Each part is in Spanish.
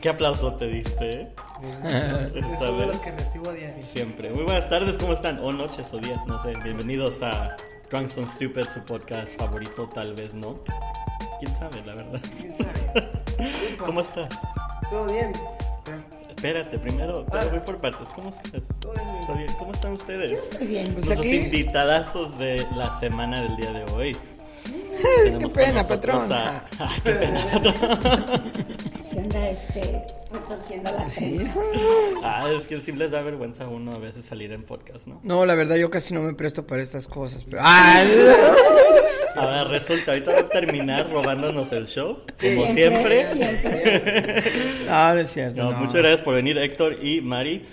¿Qué aplauso te diste? eh? Esta los que recibo a diario. Siempre. Muy buenas tardes, ¿cómo están? O noches o días, no sé. Bienvenidos a Drunks on Stupid, su podcast favorito, tal vez no. ¿Quién sabe, la verdad? ¿Quién sabe? ¿Cómo estás? Todo bien. Espérate, primero, Ah. pero voy por partes. ¿Cómo estás? ¿Cómo están ustedes? Estoy bien. Pues Nuestros aquí- invitadazos de la semana del día de hoy. Qué pena, patrón. a- Ah, qué pena. Se anda este, retorciendo la Sí. Ah, es que sí les da vergüenza a uno a veces salir en podcast, ¿no? No, la verdad yo casi no me presto para estas cosas. Pero... ¡Ay! Ahora resulta, ahorita va a terminar robándonos el show, como Siempre, siempre. siempre. No, no es cierto. No, no. muchas gracias por venir, Héctor y Mari.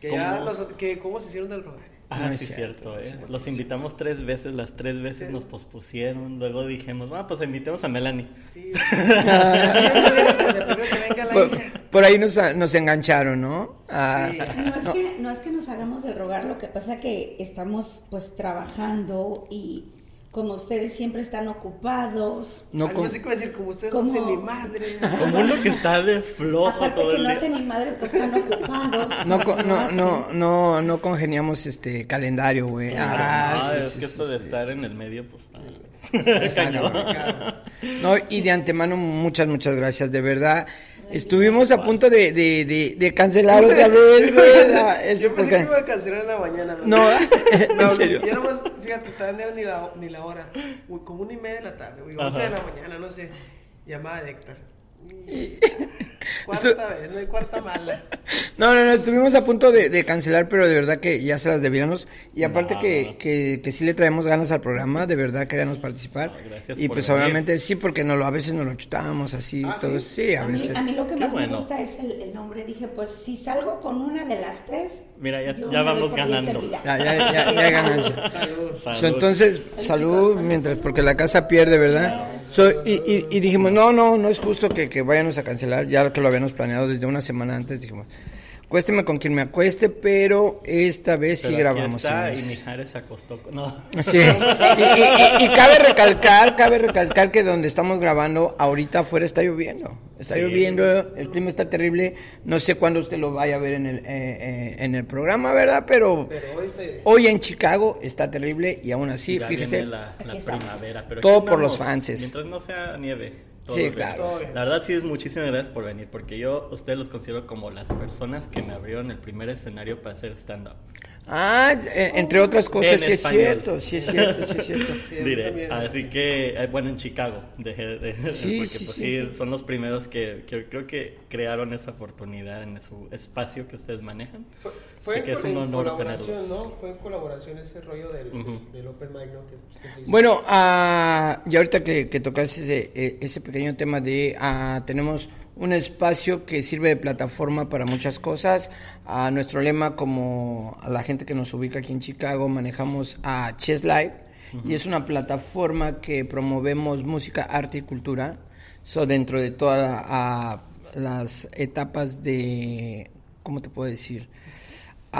Que ¿Cómo? ya los, que cómo se hicieron del rogar. Ah, No es sí, cierto, cierto. eh. Los invitamos tres veces, las tres veces nos pospusieron. Luego dijimos, bueno, pues invitemos a Melanie. Sí. La Por, ahí nos, nos engancharon, ¿no? Ah, Sí. No es, que, no es que nos hagamos el rogar, lo que pasa que estamos pues trabajando y como ustedes siempre están ocupados. no Algo con- así como decir, como ustedes no hacen ni madre. Como uno que está de flojo Aparte todo que el no día. hace ni madre, pues están ocupados. no, no, hacen. no, no, no congeniamos este calendario, güey. Claro, Ah, no, sí, es sí, que sí, esto de sí. estar en el medio, pues está. No, y de antemano, muchas, muchas gracias, de verdad. Estuvimos a punto de, de, de, de cancelar otra vez, güey. Yo pensé que porque- iba a cancelar en la mañana. ¿verdad? No, No, en serio. Ya nomás, fíjate, todavía no era ni la, ni la hora. Uy, como una y media de la tarde, güey. Once de la mañana, no sé. Llamada de Héctor. Cuarta vez, no hay cuarta mala. No, no, no, estuvimos a punto de, de cancelar, pero de verdad que ya se las debíamos. Y aparte No, que, no. que, que sí le traemos ganas al programa, de verdad queríamos participar. No, gracias y por pues venir. obviamente sí, porque no lo, a veces nos lo chutábamos así, Ah, todo. ¿sí? Sí, a A mí, veces. a mí lo que Qué más bueno. me gusta es el, el nombre. Dije, pues si salgo con una de las tres. Mira, ya- ya vamos ganando. Ya, ya, ya, ganancia. Salud. So, entonces, salud, mientras, porque la casa pierde, ¿verdad? So, y, y, y dijimos, no, no, no es justo que, que vayamos a cancelar, ya que lo habíamos planeado desde una semana antes, dijimos, cuésteme con quien me acueste, pero esta vez Pero sí aquí grabamos. está, y. Mijares se acostó. No. Sí. Y, y- y- y cabe recalcar, cabe recalcar que donde estamos grabando, ahorita afuera está lloviendo. Está Sí. lloviendo, el clima está terrible. No sé cuándo usted lo vaya a ver en el, eh, eh, en el programa, ¿verdad? Pero Pero hoy este. hoy en Chicago está terrible y aún así, ya fíjese. viene la, Aquí primavera. Pero Todo aquí por los fanses. Mientras no sea nieve. Todo Sí, claro. La verdad sí es muchísimas gracias por venir, porque yo, ustedes los considero como las personas que me abrieron el primer escenario para hacer stand-up. Ah, eh, entre otras cosas, En sí es cierto, sí es cierto, sí es cierto. Diré. Así que, eh, bueno, en Chicago, dejé de, Sí, porque sí, pues sí, son los primeros que, que creo que crearon esa oportunidad en su espacio que ustedes manejan. Fue, fue Así que es un en honor colaboración, tenerlos. ¿no? Fue en colaboración ese rollo del, Ujú. del Open Mic, ¿no? Que, que se hizo. Bueno, ah, y ahorita que, que tocaste ese, eh, ese pequeño tema de ah, tenemos un espacio que sirve de plataforma para muchas cosas. A nuestro lema, como a la gente que nos ubica aquí en Chicago, manejamos a Chess Live y es una plataforma que promovemos música, arte y cultura. So, dentro de todas ah, las etapas de, ¿cómo te puedo decir?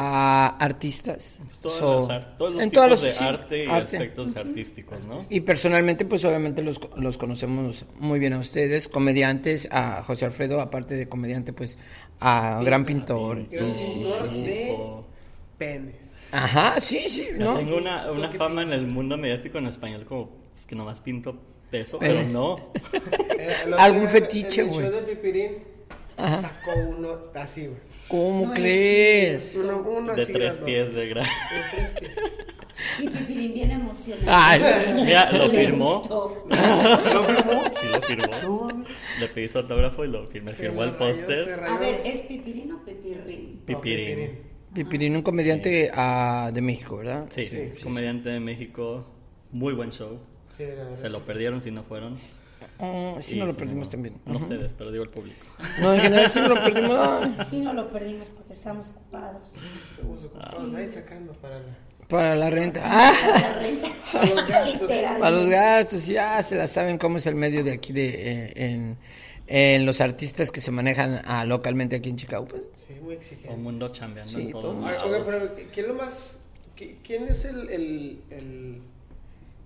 A artistas. Pues todas So, las ar- todos los en tipos todas las- de sí, arte y arte. aspectos artísticos, ¿no? Y personalmente, pues obviamente los, los conocemos muy bien a ustedes, comediantes, a José Alfredo, aparte de comediante, pues a gran pintor. Y Gran sí, pintor sí, sí. de penes. Ajá, sí, sí. Tengo una, una fama en el mundo mediático en español como que nomás pinto peso, Pero- pero no. Eh, Algún fetiche, güey. De Pipirín Ajá. sacó uno así, güey. ¿Cómo No es crees? Uno, uno De así. tres pies de gran. De tres pies. Y Pipirín bien emocionado. Ay, Mira, lo firmó. ¿Lo firmó? Sí, lo firmó. No. Le pedí su autógrafo y lo firmé. Firmó el póster. A ver, ¿es Pipirín o Pipirrín? No, Pipirín. Pipirín, un comediante ah, de México, ¿verdad? Sí, Sí, es sí, comediante de México. Muy buen show. Sí, la verdad. Se lo perdieron si no fueron. Ah, sí, no lo pues, perdimos no, también. No ustedes, pero digo el público. No, en general sí no lo perdimos. ah, Sí, no lo perdimos porque estábamos ocupados. Estamos ocupados ahí sacando para la. Para la renta. Ah, La renta. Para los gastos. Para los gastos, ya se la saben cómo es el medio de aquí de eh, en, en los artistas que se manejan ah, localmente aquí en Chicago. Pues, Sí, muy Todo el exigente. mundo chambeando Sí, en todo lados. oye, pero ¿qué es lo más ¿qui- ¿quién es el, el, el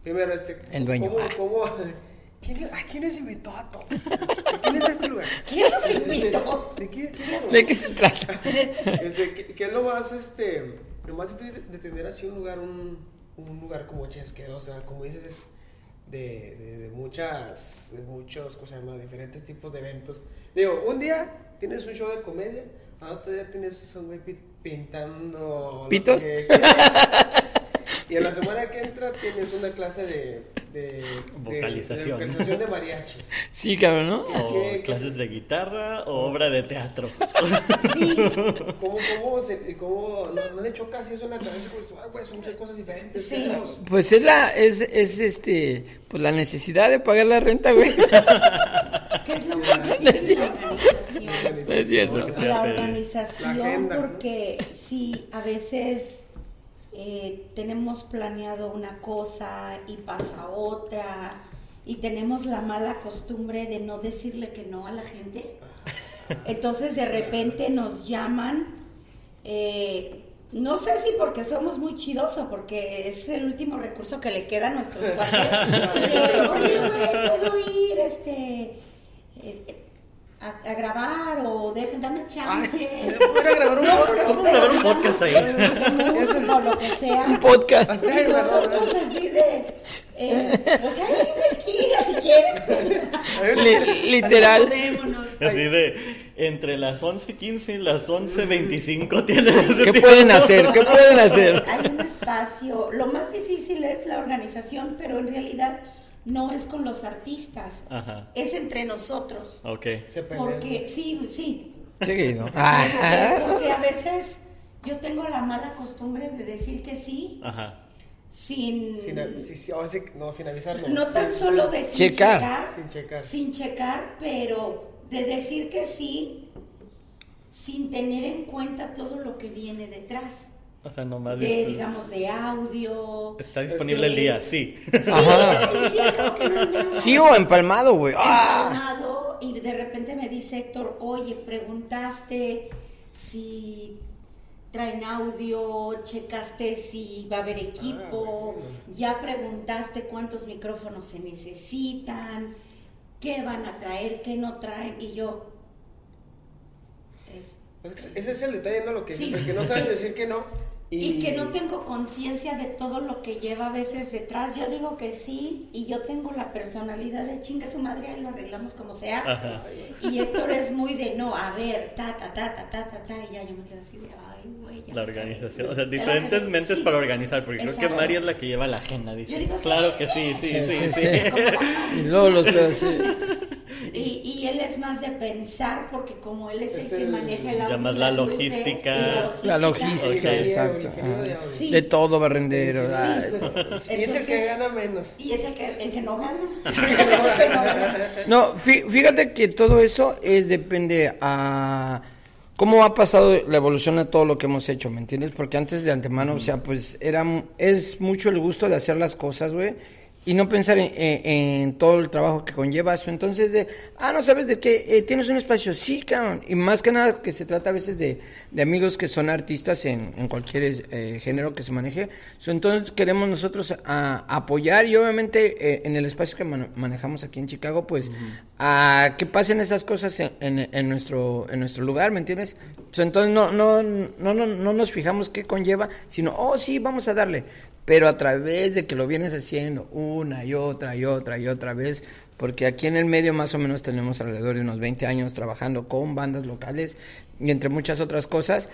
primero este? El dueño. ¿Cómo, Ah. cómo- quién, ¿A quién les invitó a todos? ¿De quién es este lugar? ¿Quién los invitó? ¿De qué, quién es? ¿De qué se trata? Este, ¿qué, qué es lo más, este, lo más difícil de tener así un lugar, un, un lugar como Chesquero? O sea, como dices, es de, de, de muchas, de muchos, ¿cómo se llama? Diferentes tipos de eventos. Digo, un día tienes un show de comedia, al otro día tienes un güey pi- pintando... lo ¿Pitos? que- y en la semana que entra tienes una clase de... de de- Vocalización. De, vocalización de mariachi. Sí, cabrón, ¿no? O ¿Qué- qué- clases de guitarra o obra de teatro. Sí, ¿Cómo, cómo, se, cómo no, no le chocas si eso en la cabeza? Pues, ah, güey, son muchas cosas diferentes. Sí. Pues es la, es, es este, pues la necesidad de pagar la renta, güey. ¿qué es lo más difícil? La organización. No es cierto. La a organización, porque sí, a veces eh, tenemos planeado una cosa y pasa otra, y tenemos la mala costumbre de no decirle que no a la gente. Entonces de repente nos llaman, eh, no sé si porque somos muy chidos o porque es el último recurso que le queda a nuestros de, Oye, güey, puedo ir, este... eh, a, a grabar o de- dame chance. Ay, ¿pudiera grabar un podcast? A grabar un podcast ahí. música o lo que sea. Un podcast. Así, Y nosotros así de, eh, pues hay una esquina si quieres. Li- literal. Así de entre las 11.15 y las 11.25 tienes ese ¿Qué tiempo. pueden hacer? ¿Qué pueden hacer? Hay un espacio. Lo más difícil es la organización, pero en realidad no es con los artistas, Ajá. es entre nosotros. Ok. Se. Porque sí, sí, Seguido. Sí, Ah, porque a veces yo tengo la mala costumbre de decir que sí Ajá. sin, Sin, ahora sí, no, sin avisarlo. no tan Sin- solo de sin Checar. checar, Sin checar. sin checar, pero de decir que sí sin tener en cuenta todo lo que viene detrás. O sea, nomás De, dices, digamos, de audio. Está disponible el día, sí. Ajá. Y sí, creo que no hay nada. Sí o empalmado, güey. Ah. y de repente me dice Héctor, oye, preguntaste si traen audio, checaste si va a haber equipo, ya preguntaste cuántos micrófonos se necesitan, qué van a traer, qué no traen, y yo... es- Pues ese es el detalle, ¿no? Lo que, Sí. el que no sabes decir que no. Y, que no tengo conciencia de todo lo que lleva a veces detrás. Yo digo que sí, y yo tengo la personalidad de chinga su madre, ahí lo arreglamos como sea. Ajá. Y Héctor es muy de no, a ver, ta, ta, ta, ta, ta, ta, ta, y ya yo me quedo así de, ay, güey. ya La organización. cagué". O sea, diferentes mentes Sí. para organizar. Porque creo que. Mari es la que lleva la agenda. Dice. Yo digo, sí, claro que sí, sí, sí, sí, sí. sí, sí. Como. Y luego los pedos, sí. Y, y él es más de pensar, porque como él es, Es el que maneja el audio la luces, logística. La logística, Ok. Ingeniero, exacto. de. Sí. De todo, barrendero. ay, todo. Y es el que gana menos. Y es el que, el que no gana. No fíjate que todo eso es depende a cómo ha pasado la evolución a todo lo que hemos hecho, ¿me entiendes? Porque antes de antemano, o sea, pues era es mucho el gusto de hacer las cosas, güey, y no pensar en, en- en todo el trabajo que conlleva eso. Entonces, de, ah, no sabes de qué, Eh, tienes un espacio, sí, cabrón. Y más que nada que se trata a veces de, de amigos que son artistas en, en cualquier eh, género que se maneje. So, entonces queremos nosotros a- apoyar y obviamente eh, en el espacio que man- manejamos aquí en Chicago, pues a que pasen esas cosas en, en- en nuestro en nuestro lugar, ¿me entiendes? So, entonces no, no, no, no, no nos fijamos qué conlleva, sino, oh, sí, vamos a darle. Pero a través de que lo vienes haciendo una y otra y otra y otra vez, porque aquí en el medio más o menos tenemos alrededor de unos 20 años trabajando con bandas locales y entre muchas otras cosas,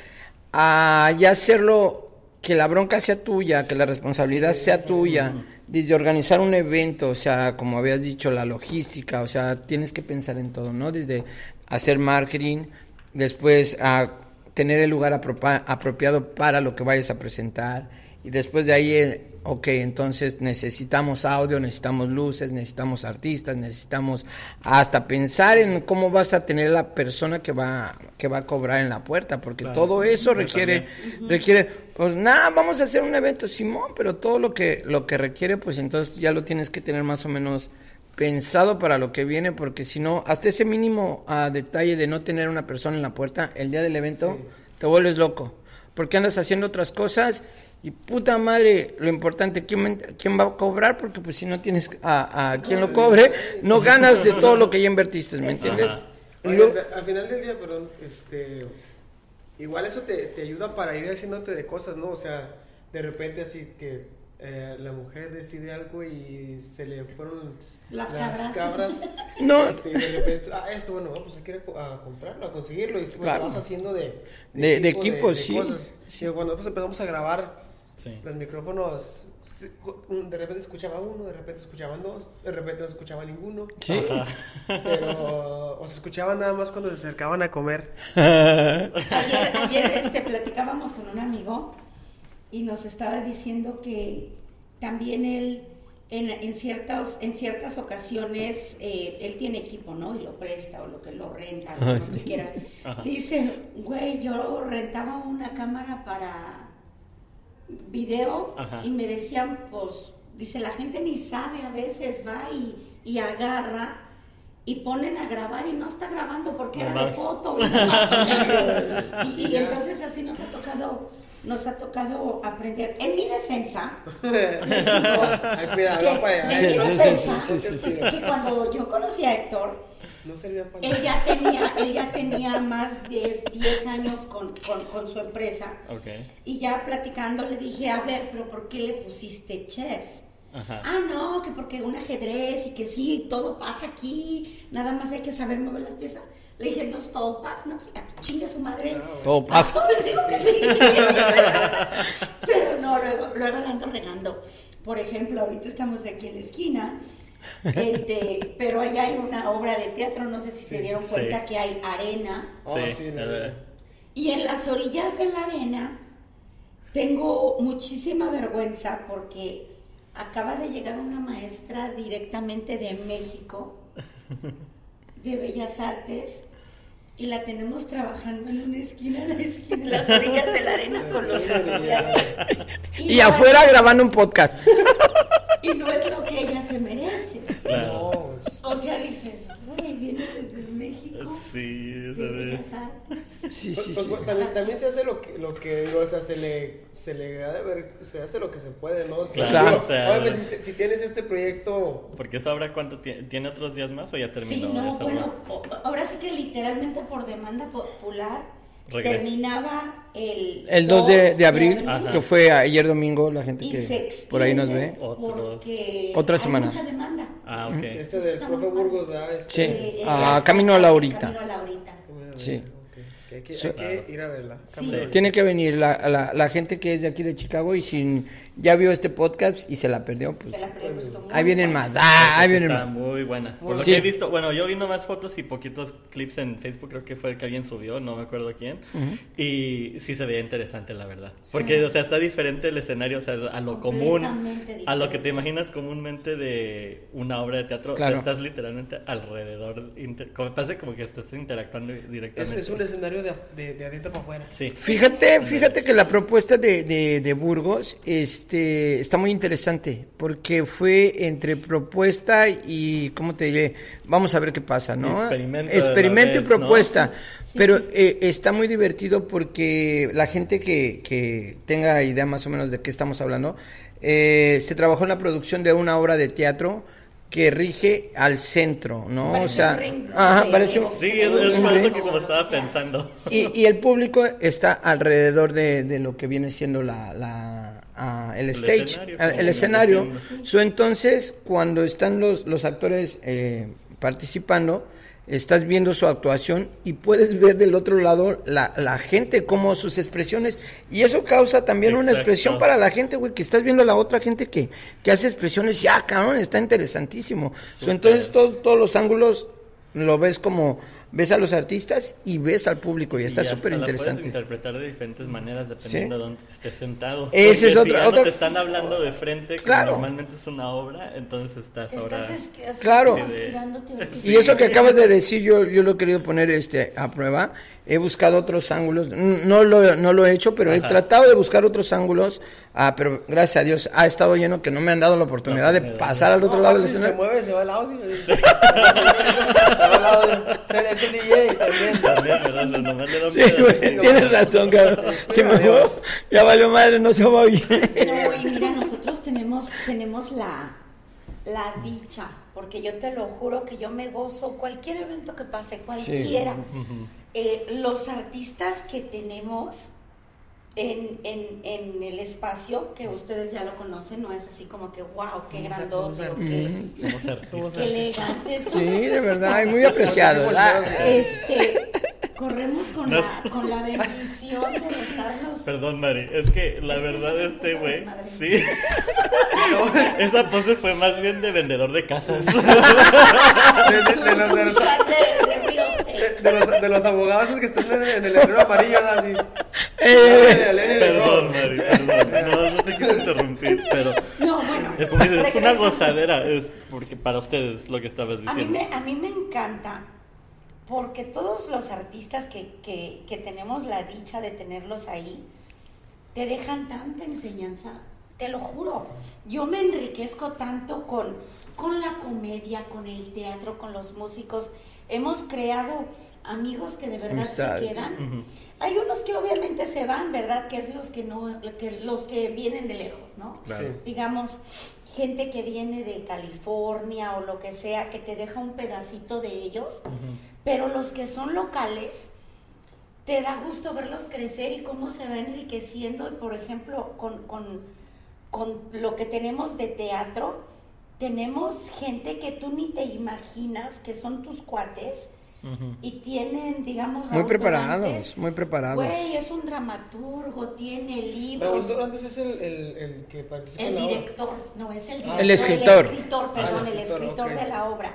a ya hacerlo que la bronca sea tuya, que la responsabilidad sea tuya, desde organizar un evento, o sea, como habías dicho, la logística, o sea, tienes que pensar en todo, ¿no? Desde hacer marketing, después a tener el lugar apropiado para lo que vayas a presentar, y después de ahí, eh, ok, entonces necesitamos audio, necesitamos luces, necesitamos artistas, necesitamos hasta pensar en cómo vas a tener la persona que va, que va a cobrar en la puerta, porque Claro. todo eso requiere, requiere, pues nada, vamos a hacer un evento, Simón, pero todo lo que, lo que requiere, pues entonces ya lo tienes que tener más o menos pensado para lo que viene, porque si no, hasta ese mínimo ah, detalle de no tener una persona en la puerta el día del evento, te vuelves loco, porque andas haciendo otras cosas Y puta madre, lo importante, ¿quién, quién va a cobrar? Porque pues si no tienes a, a quien lo cobre, no ganas de todo lo que ya invertiste, ¿me entiendes? Oye, al final del día, perdón, este, igual eso te, te ayuda para ir haciéndote de cosas, ¿no? O sea, de repente así que eh, la mujer decide algo y se le fueron Las cabras. cabras. No. Este, y de repente, ah, esto, bueno, pues hay que ir a, a comprarlo, a conseguirlo. Y bueno, Claro. vas haciendo de, De- de equipo, sí. cosas. Y cuando nosotros empezamos a grabar, Sí. los micrófonos, de repente escuchaba uno, de repente escuchaban dos, de repente no escuchaba ninguno. Sí. Pero, o se escuchaban nada más cuando se acercaban a comer. Ayer, ayer este, platicábamos con un amigo y nos estaba diciendo que también él, en, en, ciertas, en ciertas ocasiones, eh, él tiene equipo, ¿no? Y lo presta o lo que lo renta, lo que sí. quieras. Ajá. Dice, güey, yo rentaba una cámara para video Ajá. y me decían, pues, dice, la gente ni sabe, a veces va y, y agarra. Y ponen a grabar y no está grabando porque era de Nomás. foto. Y, y- y entonces así nos ha tocado, nos ha tocado aprender. En mi defensa, les digo Ay, cuidado, que, en mi Sí, sí, sí, defensa, sí, sí, sí. que cuando yo conocí a Héctor, No servía para él ya tenía, él ya tenía más de 10 años con, con, con su empresa. Ok. Y ya platicando le dije, a ver, pero ¿por qué le pusiste chess? Ajá. Ah, no, que porque un ajedrez y que sí, todo pasa aquí, nada más hay que saber mover las piezas. Le dije, entonces todo pasa, no, pues, ah, chingue su madre. Todo pasa. A todos les digo que sí. Pero no, luego, luego la ando regando. Por ejemplo, ahorita estamos aquí en la esquina, este, pero allá hay una obra de teatro, no sé si se dieron Sí. cuenta que hay arena. Oh, sí. Y en las orillas de la arena tengo muchísima vergüenza porque acaba de llegar una maestra directamente de México, de Bellas Artes, y la tenemos trabajando en una esquina, en la esquina, en las orillas de la arena con los estudiantes. Y afuera grabando un podcast. Y no es lo que ella se merece. claro. No, pues, O sea, dices, güey, viene desde México, Sí, de Artes. Sí, pues, sí, pues, sí. bueno, también, también se hace lo que, lo que digo, o sea, se le, se le ha de ver, se hace lo que se puede, ¿no? O sea, Claro, digo, o sea- obviamente, si, si tienes este proyecto, Porque esa obra, ¿cuánto tiene? ¿Tiene otros días más o ya terminó Sí, no, esa bueno, obra? ahora sí que literalmente por demanda popular Regresa. terminaba el, El 2 de, de abril, Ajá. que fue ayer domingo, la gente y que por ahí nos ve. Otra hay semana. mucha demanda. Ah, ok. este del profe. Burgos, ¿verdad? Este, Sí. Eh, Ah, eh, Camino a Laurita. Camino a. Sí. ok, que hay que, Sí. hay que ir a verla. Sí. Tiene que venir la, la, la gente que es de aquí de Chicago y sin ya vio este podcast y se la perdió, pues Se la perdió, pues, ahí vienen más. Ah, ahí vienen está más. muy buena. Por lo Sí. que he visto, bueno, yo vi nomás fotos y poquitos clips en Facebook, creo que fue el que alguien subió, no me acuerdo quién. Y sí se veía interesante, la verdad. Porque, o sea, está diferente el escenario, o sea, a lo común, Completamente a lo que diferente. te imaginas comúnmente de una obra de teatro. Claro. O sea, estás literalmente alrededor, inter- como, parece como que estás interactuando Es, directamente. es un escenario de, de, de adentro para afuera. Sí. Fíjate, fíjate que la propuesta de, de, de Burgos este, está muy interesante porque fue entre propuesta y, ¿cómo te diré? Vamos a ver qué pasa, ¿no? Experimento Experimento y propuesta. Sí, Pero sí. eh, está muy divertido porque la gente que, que tenga idea más o menos de qué estamos hablando, eh, se trabajó en la producción de una obra de teatro que rige al centro, ¿no? Parece o sea, un ring ajá, parece un- Sí, es, ring. que como estaba pensando. y, y el público está alrededor de, de lo que viene siendo la, la, ah, el, El stage, escenario, ah, el escenario. So, entonces, cuando están los, los actores eh, participando, estás viendo su actuación y puedes ver del otro lado la, la gente, como sus expresiones. Y eso causa también una expresión para la gente, güey, que estás viendo a la otra gente que, que hace expresiones. Ya, cabrón, está interesantísimo. So, entonces, todos todos los ángulos lo ves como ves a los artistas y ves al público y está súper interesante. puedes interpretar de diferentes maneras dependiendo Sí. de dónde estés sentado. Ese es si otra- no te están hablando de frente, como Claro. normalmente es una obra, entonces estás ahora... Es- Claro. como Y eso que acabas de decir, yo, yo lo he querido poner este a prueba. He buscado otros ángulos. No lo, no lo he hecho, pero he tratado de buscar otros ángulos. Ah, pero gracias a Dios ha estado lleno que no me han dado la oportunidad de pasar al otro lado del escenario. Se mueve, se va el audio. se va el audio. Se le hace DJ también. También, sí, güey, tienes razón, cabrón. Sí, me ya valió madre, no se va bien. No, y mira, nosotros tenemos, tenemos la, la dicha, porque yo te lo juro que yo me gozo cualquier evento que pase, cualquiera. Eh, los artistas que tenemos en, en, en, el espacio, que ustedes ya lo conocen, no es así como que, wow, qué grandote, qué elegante. Sí, de verdad, muy apreciado. Este, corremos con, la, con la bendición de besarnos. Perdón, Mari, es que la verdad, este güey, sí. Esa pose fue más bien de vendedor de casas. de, los, de los abogados que están en, el letrero amarillo, así. Eh, perdón, Mari, perdón. No, no te quise interrumpir, pero. No, bueno. Es, una gozadera, es porque para ustedes lo que estabas diciendo. A mí me, a mí me encanta porque todos los artistas que, que, que tenemos la dicha de tenerlos ahí, te dejan tanta enseñanza, te lo juro. Yo me enriquezco tanto con, con la comedia, con el teatro, con los músicos. Hemos creado amigos que de verdad se quedan. Hay unos que obviamente se van, ¿verdad? Que es los que no, que los que vienen de lejos, ¿no? Digamos, gente que viene de California o lo que sea, que te deja un pedacito de ellos, pero los que son locales, te da gusto verlos crecer y cómo se va enriqueciendo. Y por ejemplo, con, con, con lo que tenemos de teatro, tenemos gente que tú ni te imaginas que son tus cuates y tienen, digamos, muy preparados, muy preparados. Güey, es un dramaturgo, tiene libros. Pero antes es el, el, el que participa El director, no, es el director. el escritor. El escritor, perdón, el escritor, de la obra.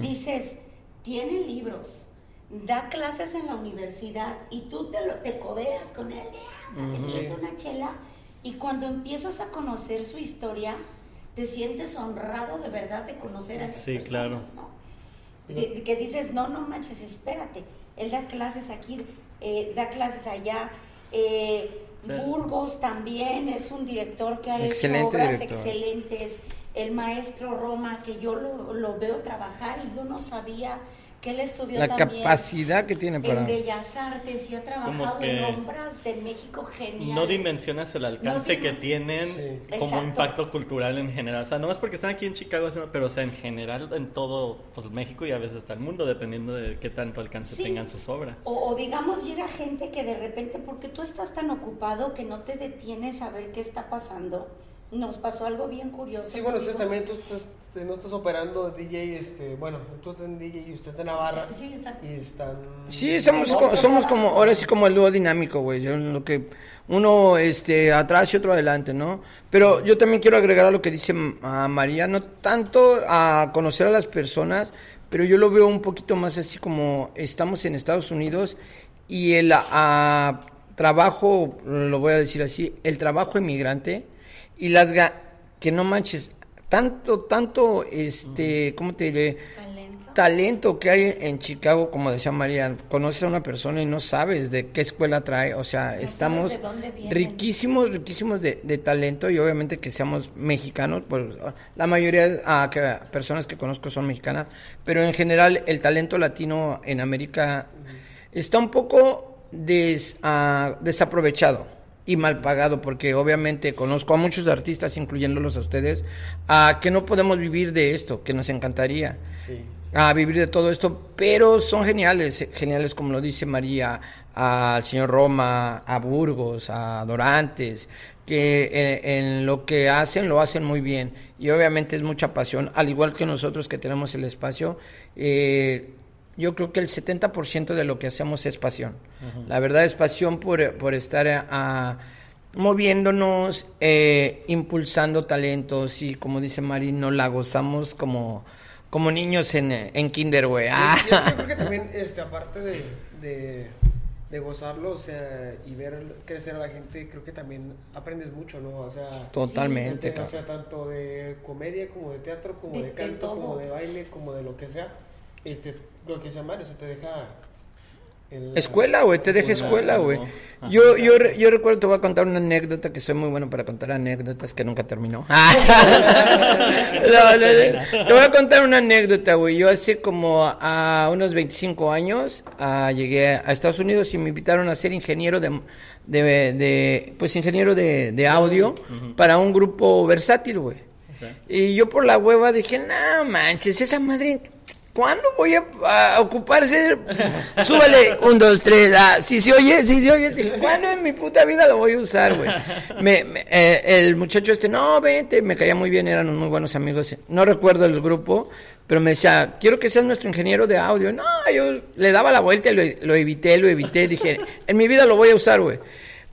Dices, tiene libros, da clases en la universidad y tú te, lo, te codeas con él, te una chela y cuando empiezas a conocer su historia, te sientes honrado de verdad de conocer a esas sí, claro. ¿no? Que dices, no, no manches, espérate, él da clases aquí, eh, da clases allá. Eh, Burgos también es un director que ha hecho obras excelentes. El maestro Roma, que yo lo, lo, veo trabajar y yo no sabía que él estudió la capacidad que tiene para en bellas artes y ha trabajado en obras de México genial no dimensionas el alcance que tienen como impacto cultural en general. O sea no es porque están aquí en Chicago pero o sea en general en todo pues México y a veces hasta el mundo dependiendo de qué tanto alcance tengan sus obras. O, o, digamos llega gente que de repente porque tú estás tan ocupado que no te detienes a ver qué está pasando nos pasó algo bien curioso. Sí, bueno, ustedes también tú este, no estás operando DJ, este, bueno, tú estás en DJ y usted está en Navarra. Sí, exacto. Y están... Sí, somos, como, somos como, ahora sí como el dúo dinámico, güey, lo que uno este, atrás y otro adelante, ¿no? Pero yo también quiero agregar a lo que dice a María, no tanto a conocer a las personas, pero yo lo veo un poquito más así como estamos en Estados Unidos y el a, trabajo, lo voy a decir así, el trabajo inmigrante y las que no manches, tanto, tanto, este, ¿cómo te diré? Talento. que hay en Chicago, como decía María, conoces a una persona y no sabes de qué escuela trae, o sea, estamos riquísimos, riquísimos de, talento y obviamente que seamos mexicanos, pues la mayoría de ah, personas que conozco son mexicanas, pero en general el talento latino en América está un poco des, ah, desaprovechado y mal pagado, porque obviamente conozco a muchos artistas, incluyéndolos a ustedes, a que no podemos vivir de esto, que nos encantaría. A vivir de todo esto, pero son geniales, geniales como lo dice María, al señor Roma, a Burgos, a Dorantes, que en, lo que hacen lo hacen muy bien y obviamente es mucha pasión, al igual que nosotros que tenemos el espacio. Eh, yo creo que el 70% de lo que hacemos es pasión. La verdad es pasión por, por estar a, moviéndonos, eh, impulsando talentos y como dice Mari, no la gozamos como, como niños en, en kinder, güey. Yo, creo que también, este, aparte de, de, gozarlo, o sea, y ver crecer a la gente, creo que también aprendes mucho, ¿no? O sea, totalmente. o sea, tanto de comedia como de teatro, como de, canto, como de baile, como de lo que sea. Este, lo que sea Mario, se te deja escuela, güey, te deja escuela, güey. Yo, yo, yo recuerdo, te voy a contar una anécdota que soy muy bueno para contar anécdotas que nunca terminó. te voy a contar una anécdota, güey. Yo hace como a unos 25 años llegué a Estados Unidos y me invitaron a ser ingeniero de, de, pues ingeniero de, audio para un grupo versátil, güey. Y yo por la hueva dije, no manches, esa madre ¿Cuándo voy a, ocuparse? Súbale, un, dos, tres, ah, si se oye, si se oye, ¿cuándo en mi puta vida lo voy a usar, güey? Me, eh, el muchacho este, no, vente, me caía muy bien, eran muy buenos amigos, no recuerdo el grupo, pero me decía, quiero que seas nuestro ingeniero de audio. No, yo le daba la vuelta y lo, lo evité, lo evité, dije, en mi vida lo voy a usar, güey.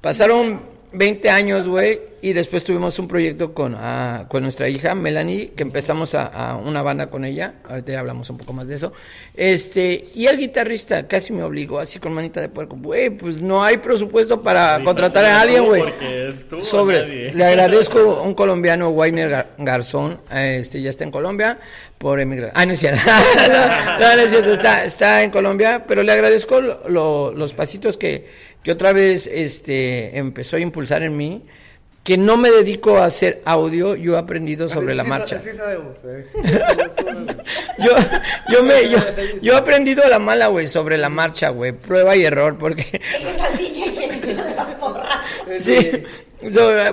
Pasaron 20 años, güey, y después tuvimos un proyecto con, ah, con nuestra hija, Melanie, que empezamos a, una banda con ella, ahorita ya hablamos un poco más de eso, este, y el guitarrista casi me obligó, así con manita de puerco, güey, pues no hay presupuesto para contratar a alguien, güey. Sobre, le agradezco a un colombiano, Wayner Garzón, este, ya está en Colombia, por emigrar. Ah, no es cierto, no, no, es cierto, está, está en Colombia, pero le agradezco los pasitos que que otra vez este, empezó a impulsar en mí, que no me dedico a hacer audio, yo he aprendido sobre la marcha. Sabemos. Eh. yo, yo, me, yo, yo, he aprendido la mala, güey, sobre la marcha, güey, prueba y error, porque... Sí,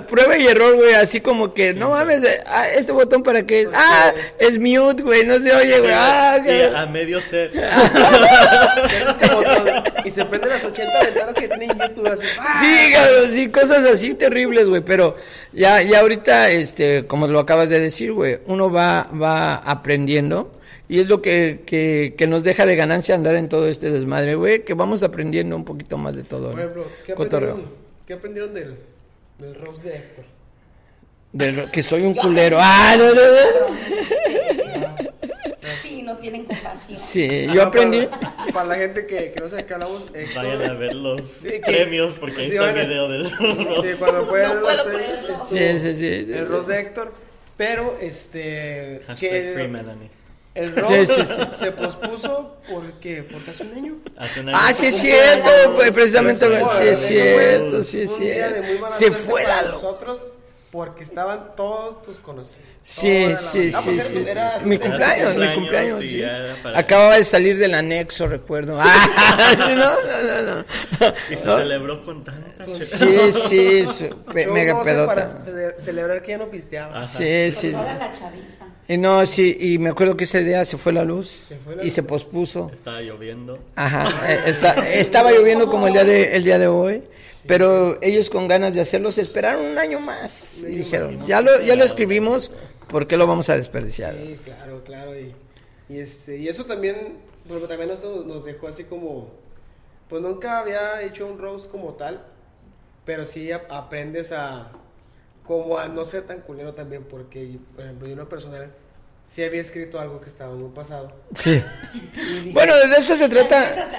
prueba y error, güey, así como que, no mames, ah, este botón para qué ah, es mute, güey, no se oye, güey. Ah, a medio set. y se prende las 80 ventanas que tienen YouTube así. Sí, cabrón, sí, cosas así terribles, güey, pero ya, ya ahorita, este, como lo acabas de decir, güey, uno va, va aprendiendo. Y es lo que, que, que, nos deja de ganancia andar en todo este desmadre, güey, que vamos aprendiendo un poquito más de todo. Por ejemplo, ¿qué aprendieron, ¿qué aprendieron del, del Rose de Héctor. Del, que soy un culero. Ah, no, no, no. Sí, no tienen compasión. Sí, yo aprendí. Para, la gente que, que no sabe qué hablamos. Héctor, Vayan a ver los premios porque ahí está el video del Rose. Sí, cuando fue no los premios. Sí, sí, sí, El Rose de Héctor. Pero, este. Hashtag que, Free Melanie. El sí, sí, se pospuso porque, porque hace un año. Hace un año. Ah, sí es cierto, pues, precisamente, sí es cierto, sí es cierto. Se fue la nosotros porque estaban todos tus conocidos. Sí, sí, ah, pues sí, mi cumpleaños, mi cumpleaños, sí. Acababa de salir del anexo, recuerdo. Ah, no, no, no, Y se celebró con tanta Sí, sí, mega pedota. Para celebrar que ya no pisteaba. Sí, sí. Toda la chaviza. Y no, sí, y me acuerdo que ese día se fue la luz y se pospuso. Estaba lloviendo. Ajá, eh, estaba lloviendo como el día de, el día de hoy. Pero ellos con ganas de hacerlo se esperaron un año más. Y dijeron, ya lo, ya lo escribimos, ¿por qué lo vamos a desperdiciar? Sí, claro, claro. Y, y, este, y eso también, porque también nos, nos dejó así como, pues nunca había hecho un roast como tal, pero sí aprendes a, como a no ser tan culero también, porque, por ejemplo, yo una personal sí había escrito algo que estaba en un pasado. Sí. bueno, de eso se trata.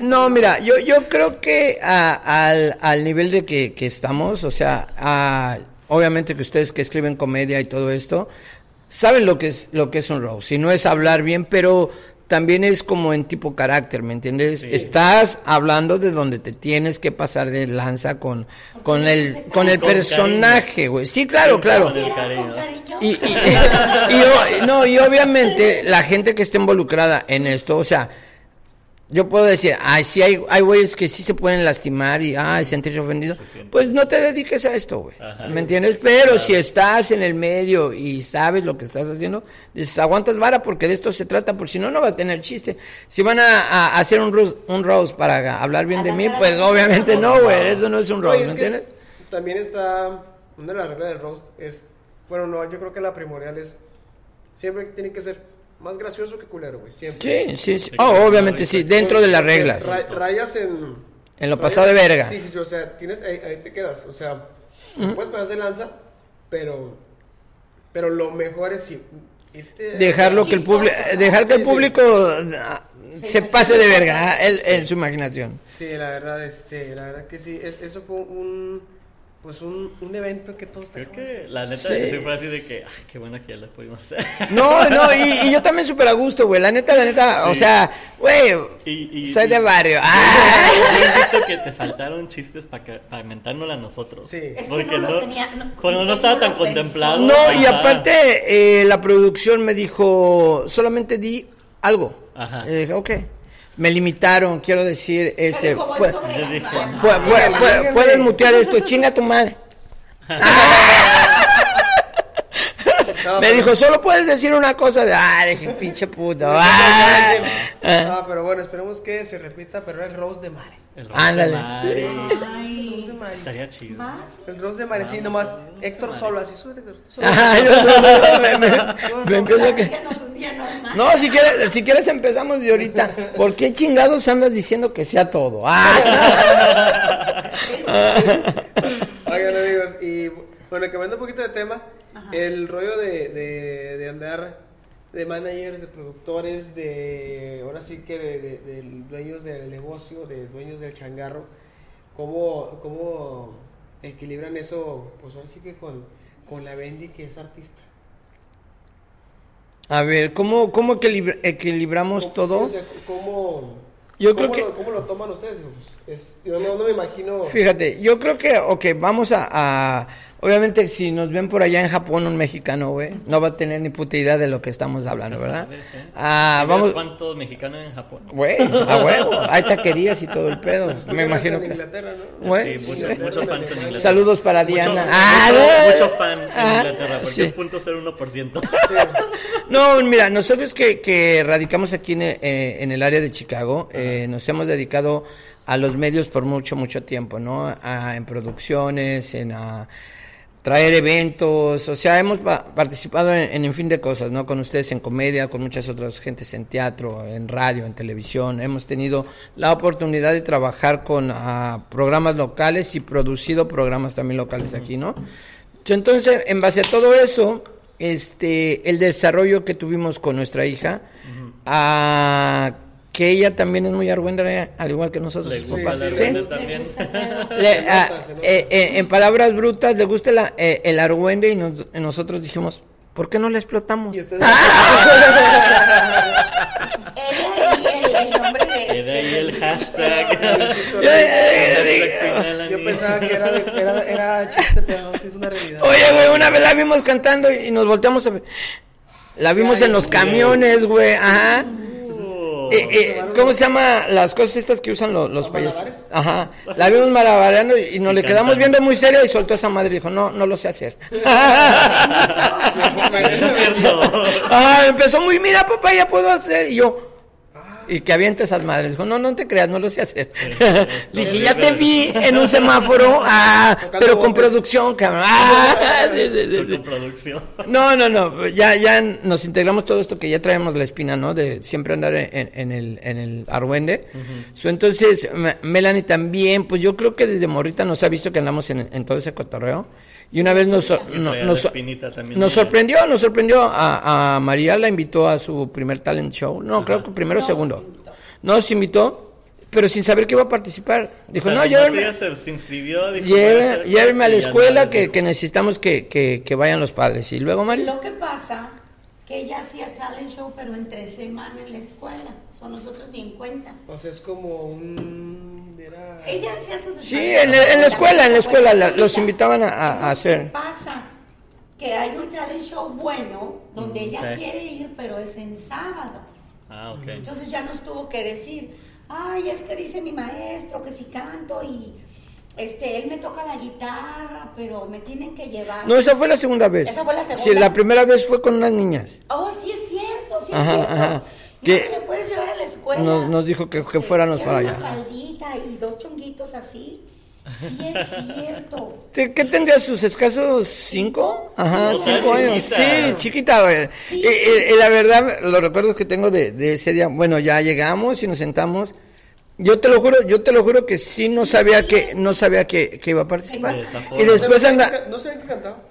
No, mira, yo, yo creo que al, al nivel de que, que estamos, o sea, obviamente que ustedes que escriben comedia y todo esto, saben lo que es, lo que es un roast. Si no es hablar bien, pero también es como en tipo carácter, ¿me entiendes? Estás hablando de donde te tienes que pasar de lanza con, con el, con el personaje, güey. Sí, claro, claro. Y, y, y, no, y obviamente la gente que esté involucrada en esto, o sea, yo puedo decir, ay, sí hay, hay güeyes que sí se pueden lastimar y, ay, sentirse ofendido. Pues no te dediques a esto, güey. ¿Me entiendes? Pero si estás en el medio y sabes lo que estás haciendo, dices, aguantas vara porque de esto se trata, porque si no, no va a tener chiste. Si van a, hacer un roast, un roast para hablar bien de mí, pues obviamente no, güey. Eso no es un roast, ¿me entiendes? También está, una de las reglas del roast es, bueno, no, yo creo que la primordial es, siempre tiene que ser más gracioso que culero, güey. Siempre. Sí, sí, sí. Oh, obviamente sí, dentro de las reglas. rayas en. En lo pasado de verga. Sí, sí, sí. O sea, tienes, ahí, te quedas. O sea, puedes pasar de lanza, pero. Pero lo mejor es si. Dejarlo que el público. Dejar que el público. Se pase de verga en, su imaginación. Sí, la verdad, este, la verdad que sí, eso fue un, pues un, un evento que todos Creo que la neta sí. fue así de que, ay, qué bueno que ya lo pudimos hacer. No, no, y, yo también súper a gusto, güey. La neta, la neta, o sea, güey, soy de barrio. Ah. visto que te faltaron chistes para pa a nosotros. Sí. Es porque que no, no, tenía, cuando no estaba tan contemplado. No, y aparte, eh, la producción me dijo, solamente di algo. Ajá. Y dije, ok me limitaron, quiero decir, pues, puedes mutear esto, chinga tu madre. me dijo, solo puedes decir una cosa de, ay, pinche puto. Ah, pero bueno, esperemos que se repita, pero el Rose de Mare. El Rose de Mare. Ay, de Mare. Estaría chido. El Rose de Mare, sí, nomás. Héctor solo, así, súbete. No, si quieres, si quieres empezamos de ahorita. ¿Por qué chingados andas diciendo que sea todo? Ah. Oigan, amigos, y bueno, cambiando un poquito de tema, el rollo de, de, de andar de managers, de productores, de ahora sí que de, dueños del negocio, de dueños del changarro, ¿cómo, cómo equilibran eso, pues ahora sí que con, con la Bendy que es artista? A ver, ¿cómo, cómo equilibramos todo? ¿cómo, yo creo que... Lo, ¿Cómo lo toman ustedes? Pues, yo no, no, me imagino... Fíjate, yo creo que, ok, vamos a Obviamente, si nos ven por allá en Japón un mexicano, güey, no va a tener ni puta idea de lo que estamos hablando, ¿verdad? Sabes, ¿eh? Ah, vamos. ¿Cuántos mexicanos en Japón? Güey, a huevo. Hay taquerías y todo el pedo. Me imagino en que. Inglaterra, ¿no? Güey. Sí, muchos mucho fans en Inglaterra. Saludos para Diana. Mucho, ah, mucho, fan en ah, Inglaterra, porque sí. es .01%. no, mira, nosotros que, que radicamos aquí en, eh, en el área de Chicago, eh, nos hemos dedicado a los medios por mucho, mucho tiempo, ¿no? A, en producciones, en. A, traer eventos, o sea, hemos participado en, en, fin de cosas, ¿no? Con ustedes en comedia, con muchas otras gentes en teatro, en radio, en televisión. Hemos tenido la oportunidad de trabajar con uh, programas locales y producido programas también locales aquí, ¿no? Entonces, en base a todo eso, este, el desarrollo que tuvimos con nuestra hija, a que ella también es muy argüendera, al igual que nosotros. Le gusta también. Ah, eh, eh, en palabras brutas, le gusta la, eh, el argüende y, nosotros dijimos, ¿por qué no le explotamos? ¿Y ustedes? el, nombre de el hashtag. Yo pensaba que era, era, era chiste, pero sí es una realidad. Oye, güey, una vez la vimos cantando y nos volteamos a ver. La vimos en los camiones, güey, ajá. Eh, eh, ¿Cómo se llama las cosas estas que usan los, los payasos? Ajá. La vimos malabareando y nos le quedamos viendo muy serio y soltó esa madre y dijo, no, no lo sé hacer. ah, empezó muy, mira papá, ya puedo hacer. Y yo, y que avienta esas madres. Dijo, no, no te creas, no lo sé hacer. Le dije, ya te vi en un semáforo, ah, pero con producción, cabrón. Ah, con producción. No, no, no, ya, ya nos integramos todo esto que ya traemos la espina, ¿no? De siempre andar en, en el, en el argüende. entonces, Melanie también, pues yo creo que desde morrita nos ha visto que andamos en, en todo ese cotorreo. Y una vez nos, nos, nos sorprendió, nos sorprendió a, a, María, la invitó a su primer talent show. No, creo que primero o segundo. Nos invitó, pero sin saber que iba a participar. Dijo, no, llévenme. se, inscribió, llévenme a la escuela que, que, necesitamos que, que, que, vayan los padres. Y luego, María. Lo que pasa que ella hacía talent show, pero entre semana en la escuela. Son nosotros ni en cuenta. O sea, es como un... Ella hacía su... Sí, en, la escuela, en la escuela los invitaban a, hacer. ¿Qué pasa? Que hay un talent show bueno, donde ella quiere ir, pero es en sábado. Ah, ok. Entonces ya nos tuvo que decir, ay, es que dice mi maestro que si canto y este, él me toca la guitarra, pero me tienen que llevar. No, esa fue la segunda vez. Esa fue la segunda. Sí, la primera vez fue con unas niñas. Oh, sí es cierto, sí es cierto. Ajá. ¿Me puedes llevar a la escuela? Nos, nos dijo que, que fuéramos para allá. Una faldita y dos chonguitos así. Sí es cierto. ¿Qué tendría sus escasos cinco? Ajá, cinco años. Sí, chiquita, güey. Y, y, la verdad, los recuerdos que tengo de, de ese día, bueno, ya llegamos y nos sentamos yo te lo juro, yo te lo juro que sí no sabía que no sabía que, que iba a participar. Y después anda No sé qué cantaba.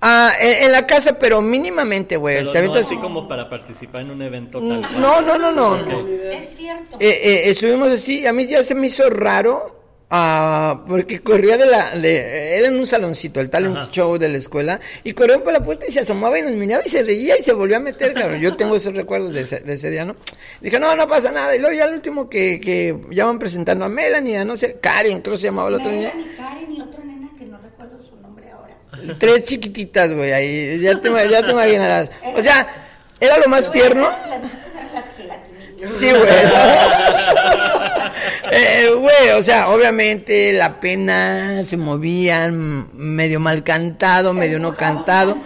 Ah, en, la casa, pero mínimamente, güey. Pero no así como para participar en un evento tal No, no, no, no. Es cierto. Eh, eh, estuvimos así, a mí ya se me hizo raro Ah, porque corría de la, de, era en un saloncito, el talent show de la escuela, y corrió por la puerta y se asomaba y nos miraba y se reía y se volvió a meter, cabrón. Yo tengo esos recuerdos de ese, de ese día, ¿no? Dije, no, no pasa nada. Y luego ya el último que, que ya van presentando a Melanie, a no sé, Karen, creo que se llamaba la otra niña. Melanie, Karen y otra nena que no recuerdo su nombre ahora. Tres chiquititas, güey, ahí, ya te, ya te imaginarás. O sea, era lo más tierno. Las eran las gelatinillas. Sí, güey. Eh, güey, o sea, obviamente la pena se movían medio mal cantado, medio no cantado.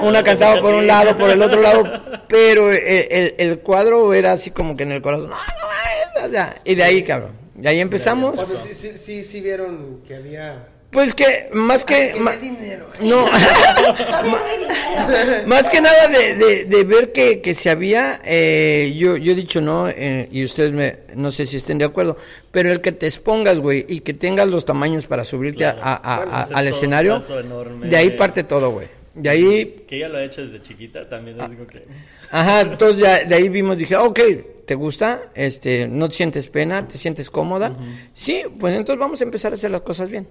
Una cantaba por un lado, por el otro lado, pero el, el, el cuadro era así como que en el corazón. No, no, o sea, y de ahí, cabrón. De ahí empezamos. O sea, sí, sí, sí, sí vieron que había pues que más que ma- dinero. ¿eh? no más que nada de, de, de ver que, que se había eh, yo yo he dicho no eh, y ustedes me no sé si estén de acuerdo pero el que te expongas güey y que tengas los tamaños para subirte a- a- a- Bueno, a- ese es al escenario paso enorme. de ahí parte todo güey de ahí Que ella lo ha hecho desde chiquita, también les digo que... Ajá, entonces ya de ahí vimos, dije, ok, ¿te gusta? Este, ¿no te sientes pena? ¿Te sientes cómoda? Sí, pues entonces vamos a empezar a hacer las cosas bien.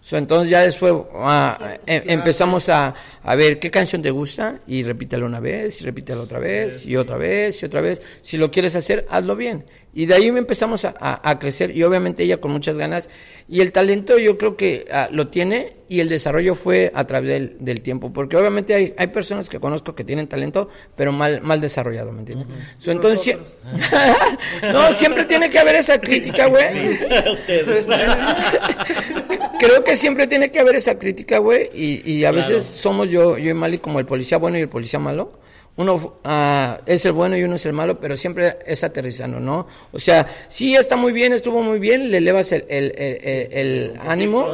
So, entonces ya después ah, em- empezamos a, a ver qué canción te gusta y repítelo una vez, y repítelo otra vez, y otra vez, y otra vez. Si lo quieres hacer, hazlo bien. Y de ahí empezamos a, a- a crecer y obviamente ella con muchas ganas. Y el talento yo creo que ah, lo tiene y el desarrollo fue a través del, del tiempo. Porque obviamente hay, hay personas que conozco que tienen talento, pero mal, mal desarrollado, ¿me entiendes? So, entonces, no, siempre tiene que haber esa crítica, güey. Creo que siempre tiene que haber esa crítica, güey, y, y a Claro. veces somos yo, yo y Mali como el policía bueno y el policía malo. Uno ah, es el bueno y uno es el malo, pero siempre es aterrizando, ¿no? O sea, sí está muy bien, estuvo muy bien, le elevas el, el, el, el- el ánimo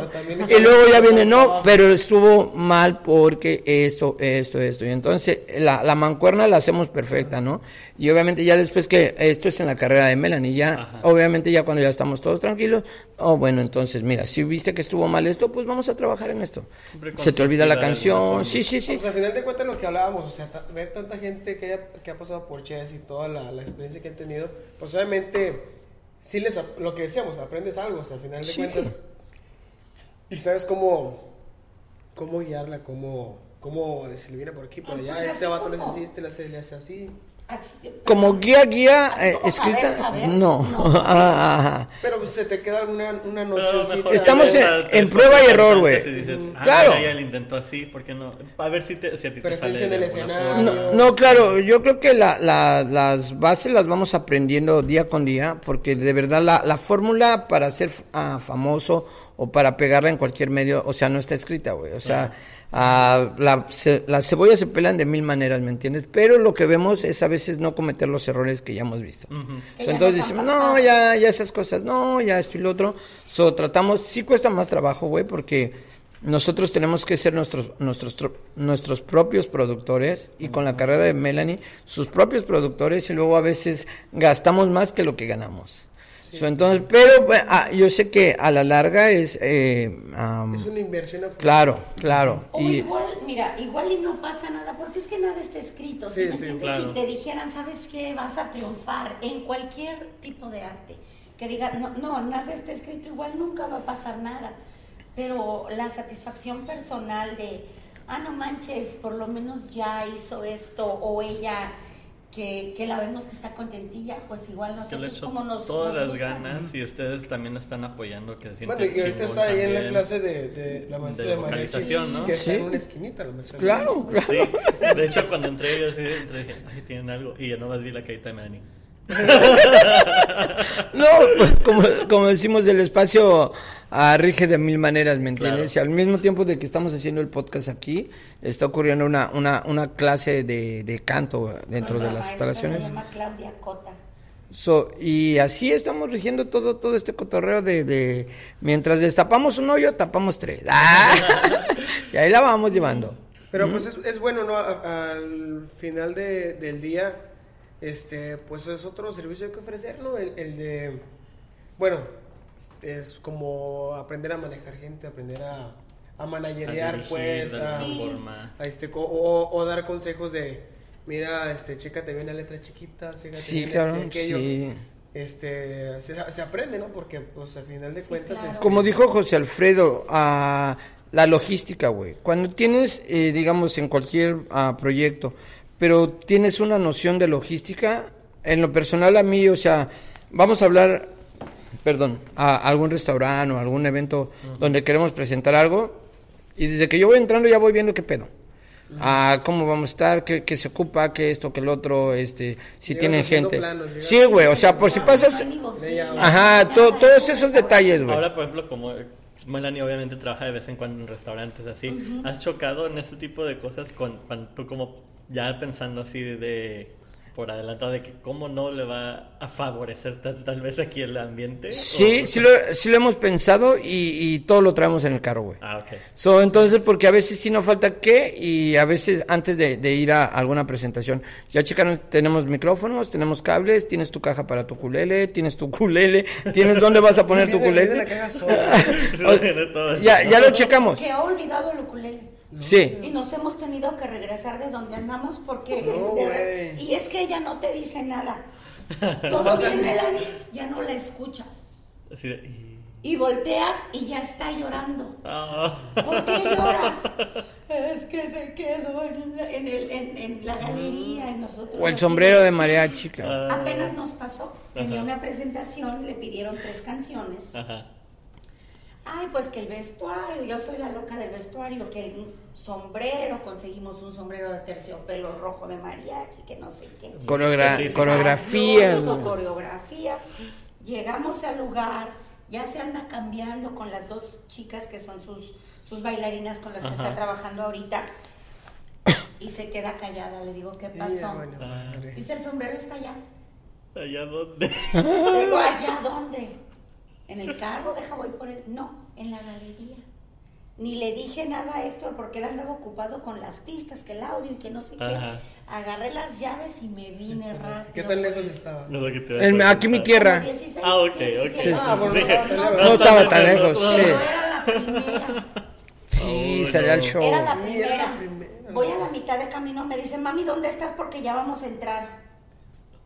y luego ya viene, no, pero estuvo mal porque esto, esto, esto. Y entonces la, la mancuerna la hacemos perfecta, ¿no? Y obviamente ya después que esto es en la carrera de Melanie, ya, obviamente ya cuando ya estamos todos tranquilos, oh, bueno, entonces mira, si viste que estuvo mal esto, pues vamos a trabajar en esto. Se te olvida la canción, sí, sí, sí. Pues al final de cuentas lo que hablábamos, o sea, ver tanta gente que, haya- que ha pasado por Chess y toda la, la experiencia que han tenido, pues obviamente, sí les, ap- lo que decíamos, aprendes algo, o sea, al final de Sí. cuentas, y sabes cómo, cómo guiarla, cómo, cómo decirle, viene por aquí, por Ah, allá, pues este vato le hace así, este le hace, le hace así. Así que- Como guía, guía eh, como saber, escrita, saber. no. No. Ah. Pero se te queda una, una mejor Estamos en- en prueba y error, güey. ah, Claro. mira, ella lo intentó así, ¿por qué no? A ver si, te, si a ti te sale de alguna. No, no, claro, yo creo que la, la- las bases las vamos aprendiendo día con día, porque de verdad la, la fórmula para ser ah, famoso o para pegarla en cualquier medio, o sea, no está escrita, güey. O sea, ah, la, ce- las cebollas se pelan de mil maneras, ¿me entiendes? Pero lo que vemos es a veces no cometer los errores que ya hemos visto. So, entonces decimos, no, ya, ya esas cosas, no, ya esto y lo otro. So, tratamos, sí cuesta más trabajo, güey, porque nosotros tenemos que ser nuestros, nuestros, tro- nuestros propios productores y con la carrera de Melanie, sus propios productores y luego a veces gastamos más que lo que ganamos. So, entonces, pero pues, ah, yo sé que a la larga es, eh, Es una inversión a futuro. claro, claro. O Y, igual, mira, igual y no pasa nada, porque es que nada está escrito. Sí, ¿sí me claro. Si te dijeran, ¿sabes qué? Vas a triunfar en cualquier tipo de arte. Que digan, no, no, nada está escrito, igual nunca va a pasar nada. Pero la satisfacción personal de, ah, no manches, por lo menos ya hizo esto, o ella, que, que la vemos que está contentilla, pues igual Es que le nosotros echo como nos. todas nos las gusta. ganas y ustedes también la están apoyando que se siente Bueno, y ahorita está ahí en la clase de, de la maestra De de, vocalización, ¿no? Que está Sí. en una esquinita la maestra. de claro, claro. Sí, de hecho cuando entré yo así, entré, dije, ay, tienen algo y ya nomás vi la carita de Melanie. No, como, como decimos, el espacio ah, rige de mil maneras, ¿me entiendes? Claro. Y al mismo tiempo de que estamos haciendo el podcast aquí, está ocurriendo una, una, una clase de, de canto dentro de La las instalaciones. Se llama Claudia Cota. So, y así estamos rigiendo todo, todo este cotorreo de, de mientras destapamos un hoyo, tapamos tres. ¡Ah! y ahí la vamos llevando. Pero pues es, es bueno, ¿no? A- al final de- del día, este, pues es otro servicio que ofrecer, ¿no? El, el de, bueno, es como aprender a manejar gente, aprender a, a managerear, A dirigir pues, de a, forma. a este, co- o, o dar consejos de, mira, este, chécate bien la letra chiquita, chécate Sí, bien claro, aquello. sí. este, se, aprende, ¿no? Porque, pues, al final de cuentas... Este Como dijo José Alfredo, a la logística, güey. Cuando tienes, eh, digamos, en cualquier ah, proyecto, pero tienes una noción de logística, en lo personal a mí, o sea, vamos a hablar, perdón, a algún restaurante o algún evento donde queremos presentar algo, y desde que yo voy entrando ya voy viendo qué pedo. A cómo vamos a estar, qué, se ocupa, qué esto, qué el otro, este, si tienen gente. sí, güey, o sea, por si pasas... Ajá, todos esos detalles, güey. Ahora, por ejemplo, como Melanie obviamente trabaja de vez en cuando en restaurantes así, ¿has chocado en ese tipo de cosas con, cuando tú como ya pensando así de por adelantado de que cómo no le va a favorecer tal, vez aquí el ambiente. Sí, sí, lo, sí lo hemos pensado y, todo lo traemos en el carro, güey. Ah, ok. So, entonces, porque a veces sí nos falta qué y a veces antes de, ir a alguna presentación, ya checaron, tenemos micrófonos, tenemos cables, tienes tu caja para tu culele, tienes tu culele, tienes dónde vas a poner tu culele. ya, ya lo checamos. Que ha olvidado el Sí. Y nos hemos tenido que regresar de donde andamos porque... y es que ella no te dice nada. Todo bien, Melanie, ya no la escuchas. y... volteas y ya está llorando. Ah. ¿Por qué lloras? es que se quedó en, el, en, la galería y nosotros... O el sombrero de María Chica. Ah. Apenas nos pasó. Tenía una presentación, le pidieron tres canciones. Ajá ay, pues que el vestuario, yo soy la loca del vestuario, que el sombrero, conseguimos un sombrero de terciopelo rojo de mariachi, que no sé qué. coreografías. coreografías. Llegamos al lugar, ya se anda cambiando con las dos chicas que son sus, sus bailarinas con las que está trabajando ahorita. Y se queda callada, le digo, ¿qué pasó? Dice, el sombrero está allá. ¿Allá dónde? Digo, ¿allá dónde? En el carro, deja voy por él. No, en la galería. Ni le dije nada a Héctor porque él andaba ocupado con las pistas, que el audio y que no sé qué. Agarré las llaves y me vine rápido. ¿Qué tan lejos estaba? No, aquí mi tierra. ah, ok, ok. no, estaba tan lejos. Sí. Era la primera. Sí, oh, al show. Era la primera. Voy a la mitad de camino, me dice, mami, ¿dónde estás? Porque ya vamos a entrar.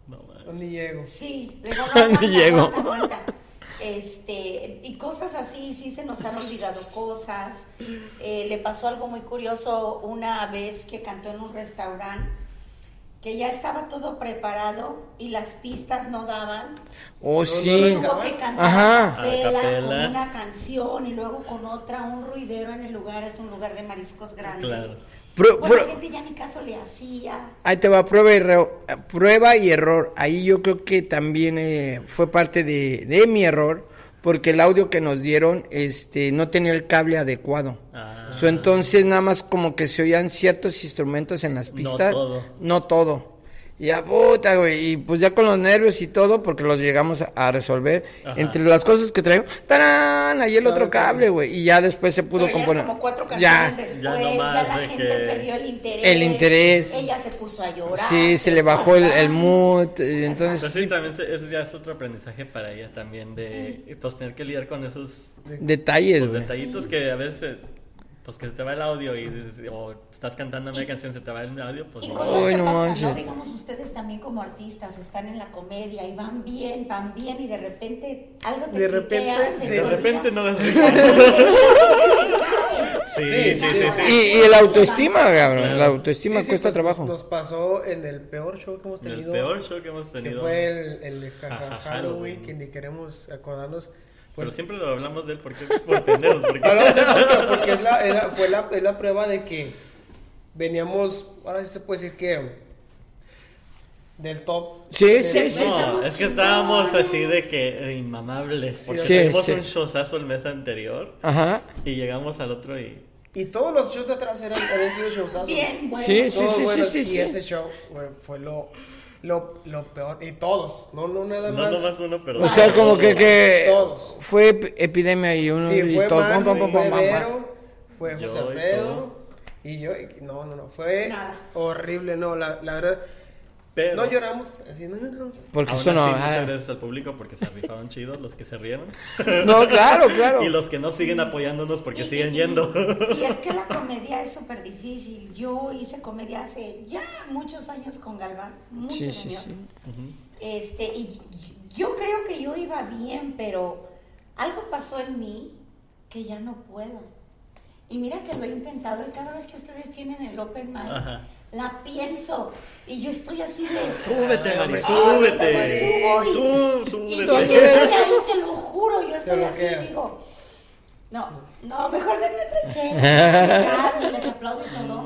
No, ¿Dónde llego? Sí, le digo, no, llego. Este, y cosas así, sí se nos han olvidado cosas. Eh, le pasó algo muy curioso una vez que cantó en un restaurante que ya estaba todo preparado y las pistas no daban. Oh, sí. Tuvo que cantar con una canción y luego con otra, un ruidero en el lugar, es un lugar de mariscos grande. Claro. La gente ya ni caso le hacía. Ahí te va, prueba y, error, prueba y error. Ahí yo creo que también eh, fue parte de, de mi error porque el audio que nos dieron este no tenía el cable adecuado. Ah. entonces nada más como que se oían ciertos instrumentos en las pistas. No todo. No todo. Y a puta, güey. Y pues ya con los nervios y todo, porque los llegamos a, resolver. Entre las cosas que traigo, ¡tarán! Ahí el otro cable, güey. Y ya después se pudo componer. como cuatro ya. después, ya, la gente perdió el interés. El interés. Ella se puso a llorar. Sí, se, le bajó el, el, mood. Entonces. Pues sí, también eso ya es otro aprendizaje para ella también. De entonces, tener que lidiar con esos detalles. Pues, detallitos que a veces pues que se te va el audio y o estás cantando una canción se te va el audio, pues y no. Cosas que pasan, ¿no? Digamos, ustedes también como artistas están en la comedia y van bien, van bien y de repente algo te De repente, sí. de repente no sí, sí, sí, sí, Y, el autoestima, cabrón, la autoestima cuesta pues, trabajo. Nos pasó en el peor show que hemos tenido. El peor show que hemos tenido. Que fue el, el Halloween, que ni queremos acordarnos pero siempre lo hablamos de él porque por tenerlos. Porque, porque es la, fue la, es la prueba de que veníamos, ahora sí se puede decir que del top. Sí, sí, sí. No, es que estábamos así de que inmamables. Porque tuvimos un showzazo el mes anterior. Ajá. Y llegamos al otro y. Y todos los shows de atrás eran, habían sido showzazos. Bien, bueno. Sí, sí, sí, sí, sí, Y ese show fue lo lo, lo peor, y todos, no, no nada más. No más uno, pero. O sea, como que, que todos. fue epidemia y uno sí, fue y todo. Más, pom, pom, fue Vero, fue José Alfredo, y, yo, no, no, no, fue horrible, no, la, la verdad. No lloramos. Así, no, no, Porque eso no. muchas ah. gracias al público porque se rifaron chidos los que se rieron. No, claro, claro. y los que no siguen apoyándonos porque siguen yendo. Y, es que la comedia es súper difícil. Yo hice comedia hace ya muchos años con Galván. Muchos años. Este, y yo creo que yo iba bien, pero algo pasó en mí que ya no puedo. Y mira que lo he intentado y cada vez que ustedes tienen el open mic, la pienso y yo estoy así de... Súbete, Mari, súbete. Subo y, Tú, súbete. Y yo estoy ahí, te lo juro, yo estoy así y digo... No, no, mejor denme otra chela. les aplaudo y todo.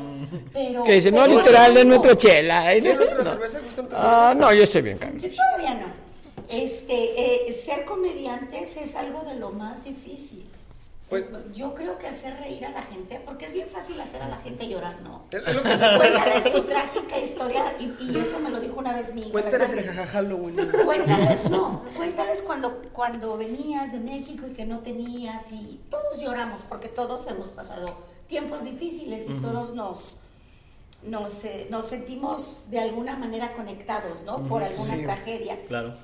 Pero, que dice, no, literal, denme otra chela. otra cerveza? Ah, no, yo estoy bien, Yo todavía no. Este, eh, ser comediantes es algo de lo más difícil. Pues, yo creo que hacer reír a la gente, porque es bien fácil hacer a la gente llorar, ¿no? Cuéntales tu trágica historia, y, eso me lo dijo una vez mi hija. Cuéntales el jajaja Halloween. Cuéntales, no, cuéntales cuando, cuando venías de México y que no tenías, y todos lloramos, porque todos hemos pasado tiempos difíciles y todos nos, nos, eh, nos, sentimos de alguna manera conectados, ¿no? Por alguna tragedia. Claro.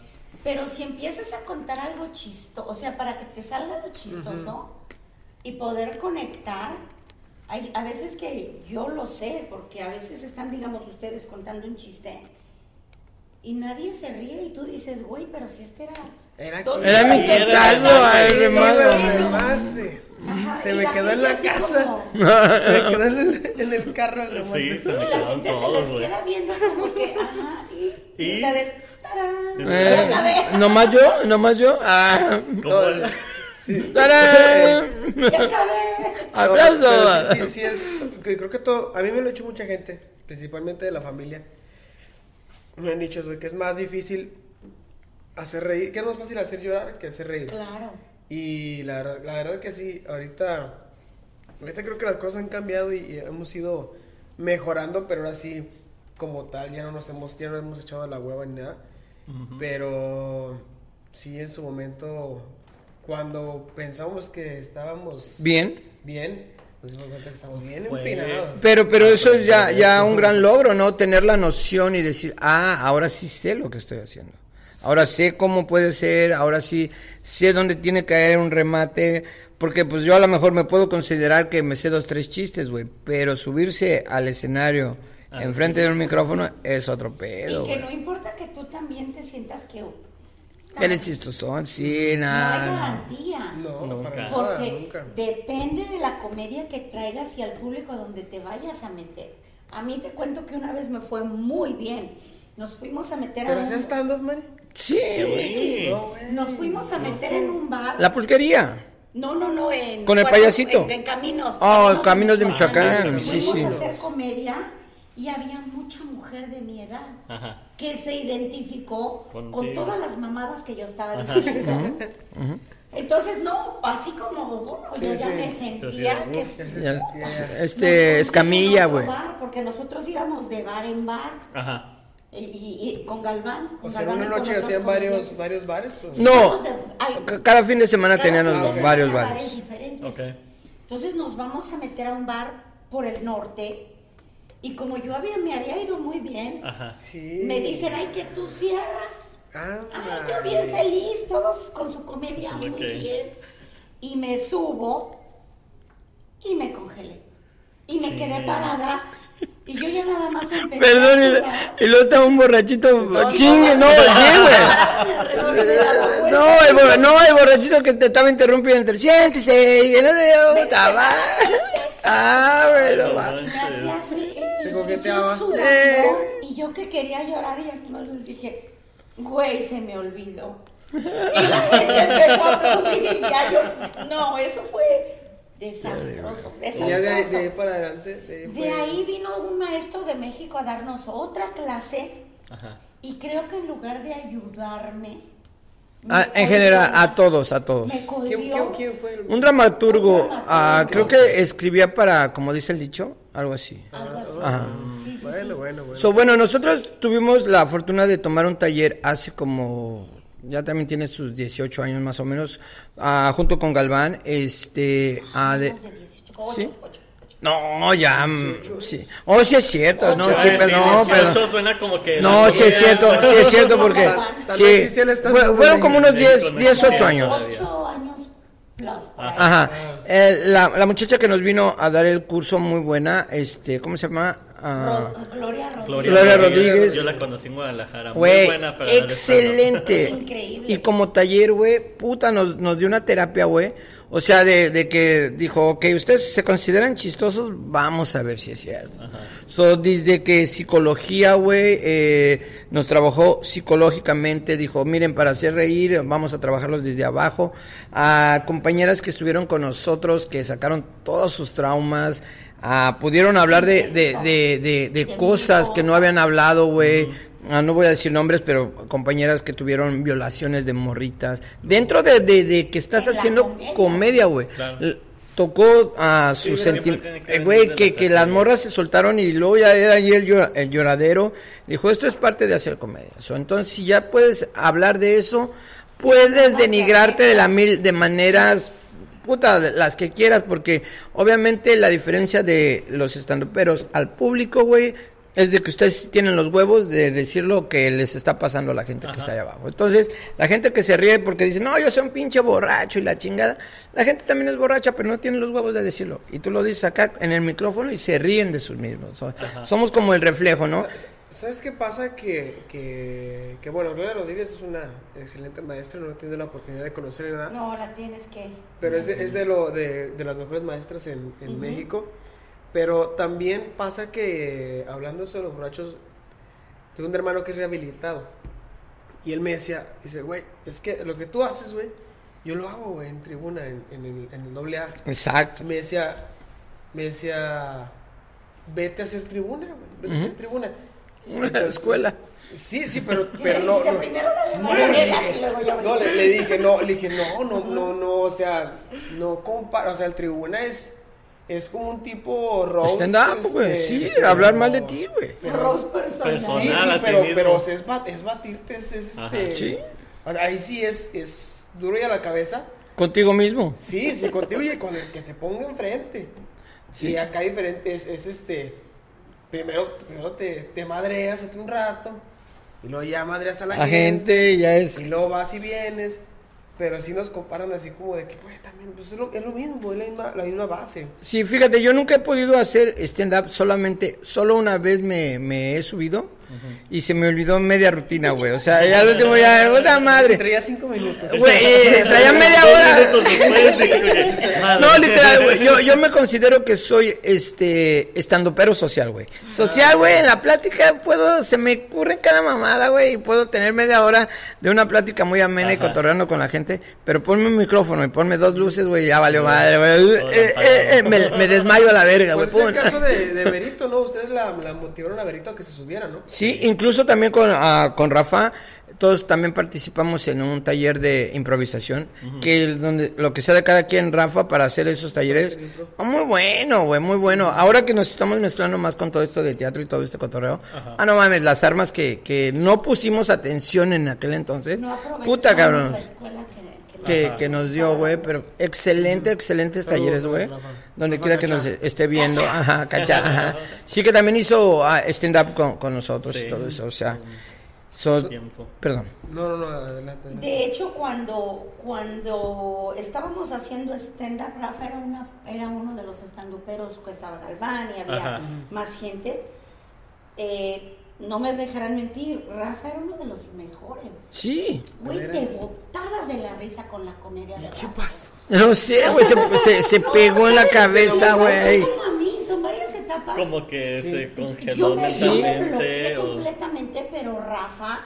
Pero si empiezas a contar algo chistoso, o sea, para que te salga lo chistoso, y poder conectar. Hay, a veces que yo lo sé, porque a veces están, digamos, ustedes contando un chiste y nadie se ríe y tú dices, güey, pero si este era... Era, era mi remate. se me quedó en la casa. se me quedó en el, en el carro el Sí, se me quedaron todos, güey. Se queda viendo como que, ajá, y, y, ¿sabes? Eh, ¿Nomás yo? ¿Nomás yo? Ah. ¡Tarán! ¡Aplausos! Sí, sí, es. Creo que todo. A mí me lo ha hecho mucha gente, principalmente de la familia. Me han dicho que es más difícil hacer reír. Que es más fácil hacer llorar que hacer reír. Claro. Y la, la verdad que sí, ahorita. Ahorita creo que las cosas han cambiado y, hemos ido mejorando, pero ahora sí, como tal, ya no nos hemos, ya no hemos echado la hueva ni nada. Pero sí, en su momento cuando pensamos que estábamos bien, bien, nos dimos cuenta que estamos bien empinados. Pero, pero ah, eso es ya, ya un gran logro, ¿no? Tener la noción y decir, ah, ahora sí sé lo que estoy haciendo. Ahora sé cómo puede ser, ahora sí sé dónde tiene que caer un remate, porque pues yo a lo mejor me puedo considerar que me sé dos, tres chistes, güey, pero subirse al escenario ah, enfrente de un micrófono es otro pedo. Y que no importa que tú también te sientas que Eres chistosón, sí, nada. No hay garantía. No, nunca. Porque depende de la comedia que traigas y al público donde te vayas a meter. A mí te cuento que una vez me fue muy bien. Nos fuimos a meter ¿Pero a. ¿Pero stand-up, man? Sí. sí. Nos fuimos a meter en un bar. La pulquería. No, no, no, en. ¿Con el payasito? En, Caminos. Oh, Caminos, de Michoacán. Sí, sí. Fuimos a hacer comedia y había mucha mujer de mi edad que se identificó con todas las mamadas que yo estaba diciendo. Entonces, no, así como, bueno, yo ya me sentía que... este, escamilla, güey. Porque nosotros íbamos de bar en bar. Ajá. Y, con Galván. Con o sea, una noche hacían varios, varios bares. No, cada fin de semana tenían varios bares. diferentes. Entonces nos vamos a meter a un bar por el norte y como yo había, me había ido muy bien, me dicen, ay, que tú cierras. ay, yo bien feliz, todos con su comedia muy bien. Y me subo y me congelé. Y me quedé parada. Y yo ya nada más empecé. Perdón, y, luego estaba un borrachito chingue, no, no, no, el, no, el borrachito que te estaba interrumpiendo entre siéntese, y viene de estaba. Ah, bueno, va. Eh. Y yo que quería llorar y entonces les dije, güey, se me olvidó. Y la gente empezó a aplaudir y ya yo, no, eso fue desastroso, desastroso. De, ahí, para adelante. De ahí, vino un maestro de México a darnos otra clase y creo que en lugar de ayudarme, Ah, en general, a todos, a todos. ¿Quién, quién, fue Un dramaturgo, ah, creo que escribía para, como dice el dicho, algo así. Algo así. bueno, bueno, bueno. So, bueno, nosotros tuvimos la fortuna de tomar un taller hace como, ya también tiene sus 18 años más o menos, ah, junto con Galván, este... de, 18, 8, No, ya, mm, sí. Oh, sí es cierto, no, sí, pero no, 18 pero... suena como que... No, sí es cierto, sí es cierto porque... Sí, sí fueron como unos Sí, 10, con 10, 8 eso. años. Ocho años plus. Ajá. Eh, la, la muchacha que nos vino a dar el curso muy buena, este, ¿cómo se llama? Ah, Gloria Rodríguez. Gloria, Gloria Rodríguez. Yo la conocí en Guadalajara. Muy Güey, buena para excelente. Increíble. Y como taller, güey, puta, nos, nos dio una terapia, güey. O sea, de, de que dijo, ok, ustedes se consideran chistosos, vamos a ver si es cierto. So, desde que psicología, güey, eh, nos trabajó psicológicamente, dijo, miren, para hacer reír, vamos a trabajarlos desde abajo. A compañeras que estuvieron con nosotros, que sacaron todos sus traumas, ah, pudieron hablar de, de, de, de, de De cosas que no habían hablado, güey. Ah, no voy a decir nombres, pero compañeras que tuvieron violaciones de morritas. Dentro de, de, de que estás haciendo comedia. güey. Claro. Tocó a Sí, su siempre sentimiento. Güey, que, que las morras se soltaron y luego ya era ahí el, llora- el lloradero. Dijo, esto es parte de hacer comedia. So, entonces, si ya puedes hablar de eso, puedes denigrarte de, la mil, de maneras puta, las que quieras, porque obviamente la diferencia de los estandoperos al público, güey, es de que ustedes tienen los huevos de decir lo que les está pasando a la gente que está allá abajo. Entonces, la gente que se ríe porque dice, no, yo soy un pinche borracho y la chingada, la gente también es borracha, pero no tiene los huevos de decirlo. Y tú lo dices acá en el micrófono y se ríen de sus mismos. So- somos como el reflejo, ¿no? ¿Sabes qué pasa? Que, que, que, bueno, Gloria Rodríguez es una excelente maestra, no he tenido la oportunidad de conocerla nada, No, la tienes que. pero es, de, es de, lo, de, de las mejores maestras en, en México. Pero también pasa que, hablando sobre los borrachos, tengo un hermano que es rehabilitado. Y él me decía, dice, güey, es que lo que tú haces, güey, yo lo hago, güey, en tribuna, en, en el, en el doble A. Exacto. Me decía, me decía, vete a hacer tribuna, güey, vete a hacer tribuna. Una escuela. Sí, sí, pero, ¿Qué pero le no, no. Primero la No, le dije, no, le, le dije, no, le dije, no, no, no, no, o sea, no compara, o sea, el tribuna es, es como un tipo roast. Stand up, este, güey. Sí, pero- hablar mal de ti, güey. pero- Rose personal. Personal. Sí, sí, pero, pero es, ba- es batirte, es, es Ajá. este. Sí. ahí sí es, es duro y a la cabeza. Contigo mismo. Sí, sí, contigo y con el que se ponga enfrente. Sí. Y acá diferente es, es este. Primero, primero te, te madreas hace un rato. Y luego ya madreas a la, La gente ya es... Y luego vas y vienes. Pero sí nos comparan así como de que, también, pues es lo, es lo mismo, es la misma, la misma base. Sí, fíjate, yo nunca he podido hacer stand-up solamente, solo una vez me, me he subido y se me olvidó media rutina, güey. O sea, ya al último ya, puta madre. Traía cinco minutos. Güey, eh, traía media hora. No, literal, güey. Yo, yo me considero que soy este estandopero social, güey. Social, güey, en la plática puedo, se me ocurre cada mamada, güey, y puedo tener media hora de una plática muy amena y cotorreando con la gente, pero ponme un micrófono y ponme dos luces, güey, ya valió madre, güey. Eh, eh, eh, me, me desmayo a la verga, güey. Pues es el pum. caso de, de Berito, ¿no? Ustedes la, la motivaron a Berito a que se subiera, ¿no? Sí, incluso también con, ah, con Rafa, todos también participamos en un taller de improvisación, que el- donde lo que sea de cada quien, Rafa, para hacer esos talleres, ah, muy bueno, güey, muy bueno. Ahora que nos estamos mezclando más con todo esto de teatro y todo este cotorreo, ah, no mames, las armas que, que no pusimos atención en aquel entonces, No aprovechamos puta cabrón. la escuela que, que Que, nos- dio, güey, pero excelente, excelentes talleres, güey. Donde quiera que nos esté viendo, ajá, cacha, ajá. Sí que también hizo ah, stand-up con, con nosotros y todo eso, o sea, so- Tiempo. perdón. No, no, no, adelante. adelante. De hecho, cuando, cuando estábamos haciendo stand-up, Rafa era, una, era uno de los estanduperos que estaba Galván y había Ajá. más gente. Eh, no me dejarán mentir, Rafa era uno de los mejores. Sí. Güey, ¿De te botabas de la risa con la comedia de ¿Qué Rafa. pasó? No sé, güey, se, se, se No, pegó en la cabeza, No, güey. Como a mí, son varias etapas. Como que Sí. se Yo congeló me, yo me bloqueé mentalmente. o... completamente, pero Rafa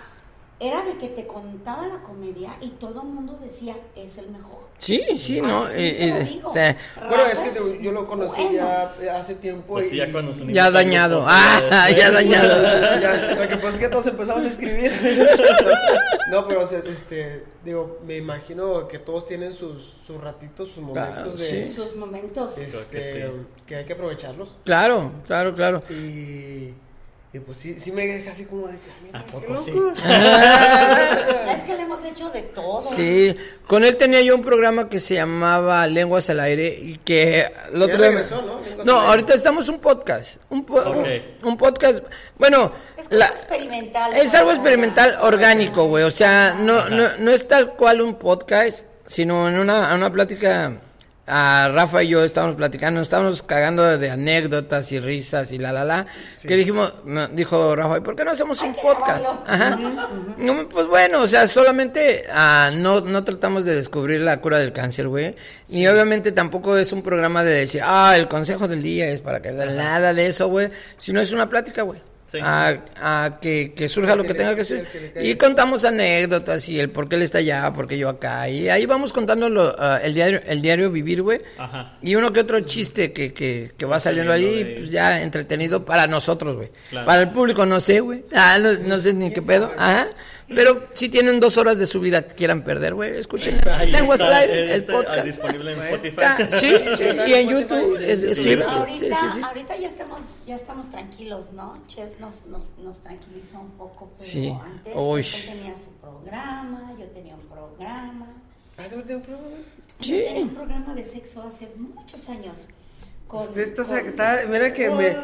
era de que te contaba la comedia y todo el mundo decía, es el mejor. Sí, sí, no. Así eh, te lo eh, digo. este, Bueno, es que te- yo lo conocí bueno. ya hace tiempo. Pues sí, ya y- cuando se unimos Ya dañado. Ah, ya dañado. Ya, lo que pasa es que todos empezamos a escribir. no, pero o sea, este, digo, me imagino que todos tienen sus, sus ratitos, sus momentos Claro, de, sí. Sus momentos. este, que que, hay que aprovecharlos. Claro, claro, claro. Y, Y pues sí, sí me deja así como de que, ¿A poco sí? es que le hemos hecho de todo. Sí, con él tenía yo un programa que se llamaba Lenguas al Aire y que el otro ¿no? No, ahorita estamos un podcast. Un, un, podcast, bueno... Es la, experimental. Es algo experimental orgánico, güey. O sea, no, no, no es tal cual un podcast, sino en una, una plática a Rafa y yo estábamos platicando, estábamos cagando de anécdotas y risas y la la la, que dijimos, dijo Rafa, ¿y por qué no hacemos un podcast? Ajá. pues bueno, o sea, solamente ah, no, no tratamos de descubrir la cura del cáncer, güey, y obviamente tampoco es un programa de decir, ah, el consejo del día es para que nada de eso, güey, sino es una plática, güey a, que, surja lo que, tenga que ser. Y contamos anécdotas y el por qué él está allá, por qué yo acá. Y ahí vamos contando ah, el diario el diario vivir, güey. Y uno que otro chiste que, que, que va saliendo ahí, pues ya entretenido para nosotros, güey. Para el público no sé, güey. Ah, no, no sé ni qué pedo. Ajá. Pero si tienen dos horas de su vida que quieran perder, güey, escuchen. Lenguas Live, el podcast. disponible en Spotify. Sí, sí, y en YouTube. Es, ahorita, ahorita ya estamos, ya estamos tranquilos, ¿no? Chess nos, nos, nos tranquiliza un poco, pero sí. antes Uy. él tenía su programa, yo tenía un programa. ¿Ah, tú un programa? Sí. Yo tenía un programa de sexo hace muchos años. Esto está, mira que me.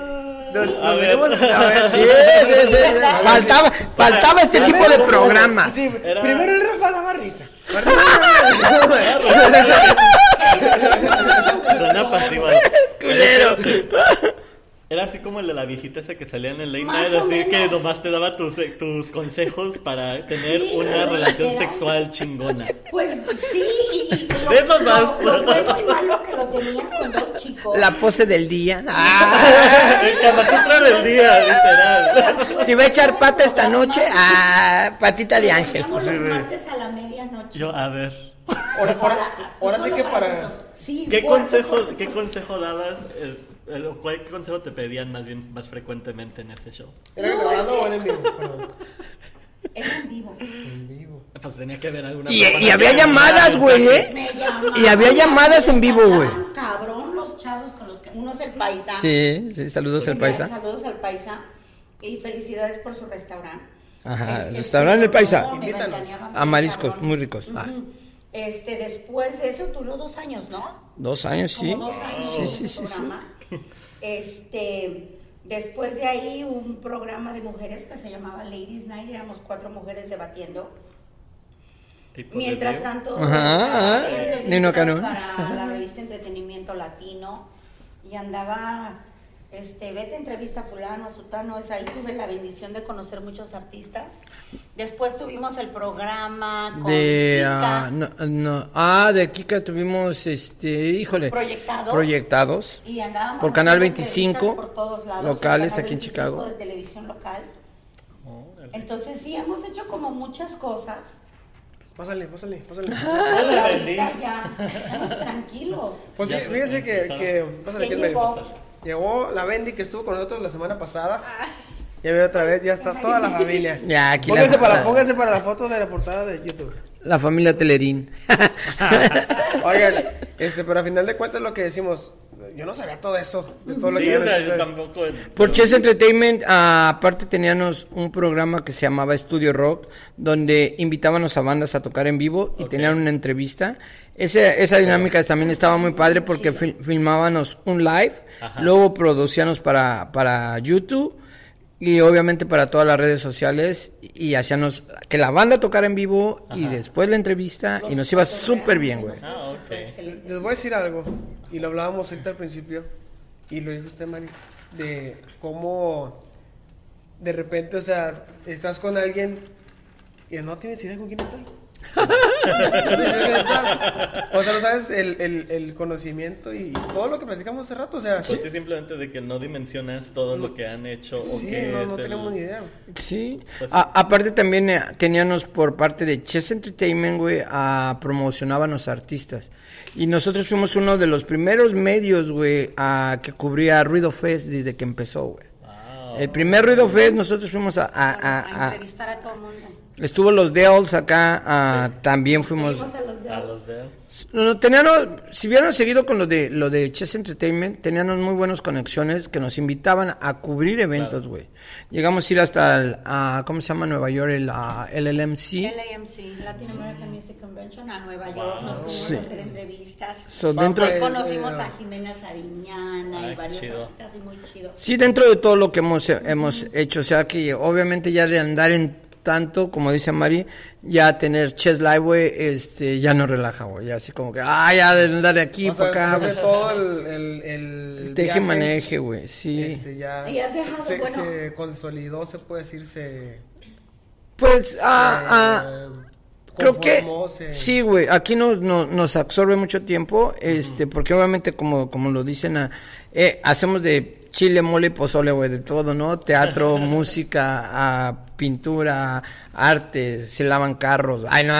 Nos, a, ver. a ver. Sí, sí, sí. Faltaba, faltaba este tipo de programa. Sí, Primero el Rafa daba risa. Suena pasiva. Culero. Era así como el de la viejita esa que salía en el late night, así que nomás te daba tus, eh, tus consejos para tener una relación sexual chingona. Pues sí, y lo, Ve nomás. Lo, bueno y malo que lo tenían con dos chicos. La pose del día. Ah. El del día, literal. Si va a echar pata esta noche, ah, patita de ángel. Los martes a la medianoche. Yo, a ver. Ahora, ahora, sí que para... ¿Qué, consejo, ¿Qué consejo dabas? Eh, ¿Cuál consejo te pedían más bien más frecuentemente en ese show? ¿Era grabado o era en vivo? Era en vivo. En vivo. Pues tenía que haber alguna. Y, y había llamadas, güey. ¿eh? Y había llamadas en vivo, güey. Cabrón, los chavos con los que. Uno es el paisa. Sí, sí, saludos al paisa. Saludos al paisa. Y felicidades por su restaurante. Ajá, el restaurante del paisa. A mariscos, muy ricos. Ah. Este, después de eso duró dos años, ¿no? Dos años, sí. dos años. Sí, sí, sí, sí. Este, después de ahí un programa de mujeres que se llamaba Ladies Night, éramos cuatro mujeres debatiendo. Mientras tanto, Ajá, Nino para la revista Entretenimiento Latino y andaba este, vete entrevista a fulano, a sutano, es ahí tuve la bendición de conocer muchos artistas. Después tuvimos el programa con de ah, no, ah, de Kika tuvimos este, híjole, proyectados. Proyectados. Y andábamos por Canal 25 por todos lados, locales aquí en Chicago. De televisión local. Entonces sí hemos hecho como muchas cosas. Pásale, pásale, pásale. Ah, ahorita ya, estamos tranquilos. Porque fíjense que, que, pásale, ¿Quién Llegó la Bendy que estuvo con nosotros la semana pasada. Ya veo otra vez, ya está toda la familia. Ya, aquí póngase, para, póngase para la foto de la portada de YouTube. La familia Telerín. Oigan, este, pero al final de cuentas lo que decimos, yo no sabía todo eso. De todo lo sí, que o sea, yo tampoco. Por Chess Entertainment, aparte teníamos un programa que se llamaba Studio Rock, donde invitábamos a bandas a tocar en vivo y tenían una entrevista. Esa, esa dinámica también estaba muy padre porque filmábamos un live, luego producíamos para, para YouTube y obviamente para todas las redes sociales y hacíamos que la banda tocara en vivo y después la entrevista y nos iba súper bien, güey. Ah, Les voy a decir algo y lo hablábamos ahorita al principio y lo dijo usted, Mari, de cómo de repente, o sea, estás con alguien y no tienes idea con quién estás o sea, no sabes el, el, el, conocimiento y todo lo que platicamos hace rato, o sea... Pues sí, simplemente de que no dimensionas todo lo que han hecho o que no, no tenemos ni idea. Sí, pues aparte también eh, teníamos por parte de Chess Entertainment, güey, a promocionaban los artistas. Y nosotros fuimos uno de los primeros medios, güey, a que cubría Ruido Fest desde que empezó, güey. El primer Ruido Fest nosotros fuimos a, a, a, a entrevistar a todo el mundo. Estuvo los Dells acá, ah, también fuimos... A los Dells. No, teníamos, si hubieran seguido con lo de lo de Chess Entertainment, teníamos muy buenas conexiones que nos invitaban a cubrir eventos, güey. Llegamos a ir hasta el, a, ¿cómo se llama Nueva York? El LMC. LAMC, Latin American Music Convention, a Nueva York. Nos fuimos a hacer entrevistas. dentro, conocimos a Jimena Sariñana y varios artistas y muy chido. Sí, dentro de todo lo que hemos, hemos hecho, o sea que obviamente ya de andar en tanto, como dice Mari, ya tener Chess Live, güey, este, ya no relaja, güey. Ya así como que, ah, ya de andar de aquí para acá. De todo el, el, el Teje maneje, güey, sí. Este, ya se, se, consolidó, se puede decir, se... Pues, ah, ah, creo que sí, güey, aquí nos, nos, nos, absorbe mucho tiempo, este, porque obviamente como, como lo dicen, ah, eh, hacemos de chile, mole y pozole, güey, de todo, ¿no? Teatro, música, a pintura, arte, se lavan carros. Ay, no.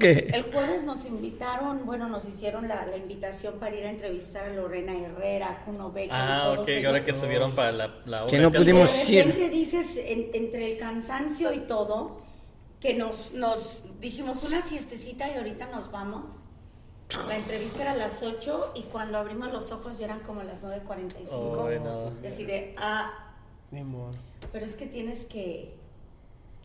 El jueves nos invitaron, bueno, nos hicieron la, invitación para ir a entrevistar a Lorena Herrera, Kuno Becker. Ah, ok, ahora que estuvieron para la, la Que no pudimos ir. De dices, entre el cansancio y todo, que nos, nos dijimos una siestecita y ahorita nos vamos. La entrevista era a las 8 y cuando abrimos los ojos ya eran como las 9.45. Oh, no. Decidí, ah. Ni modo. Pero es que tienes que.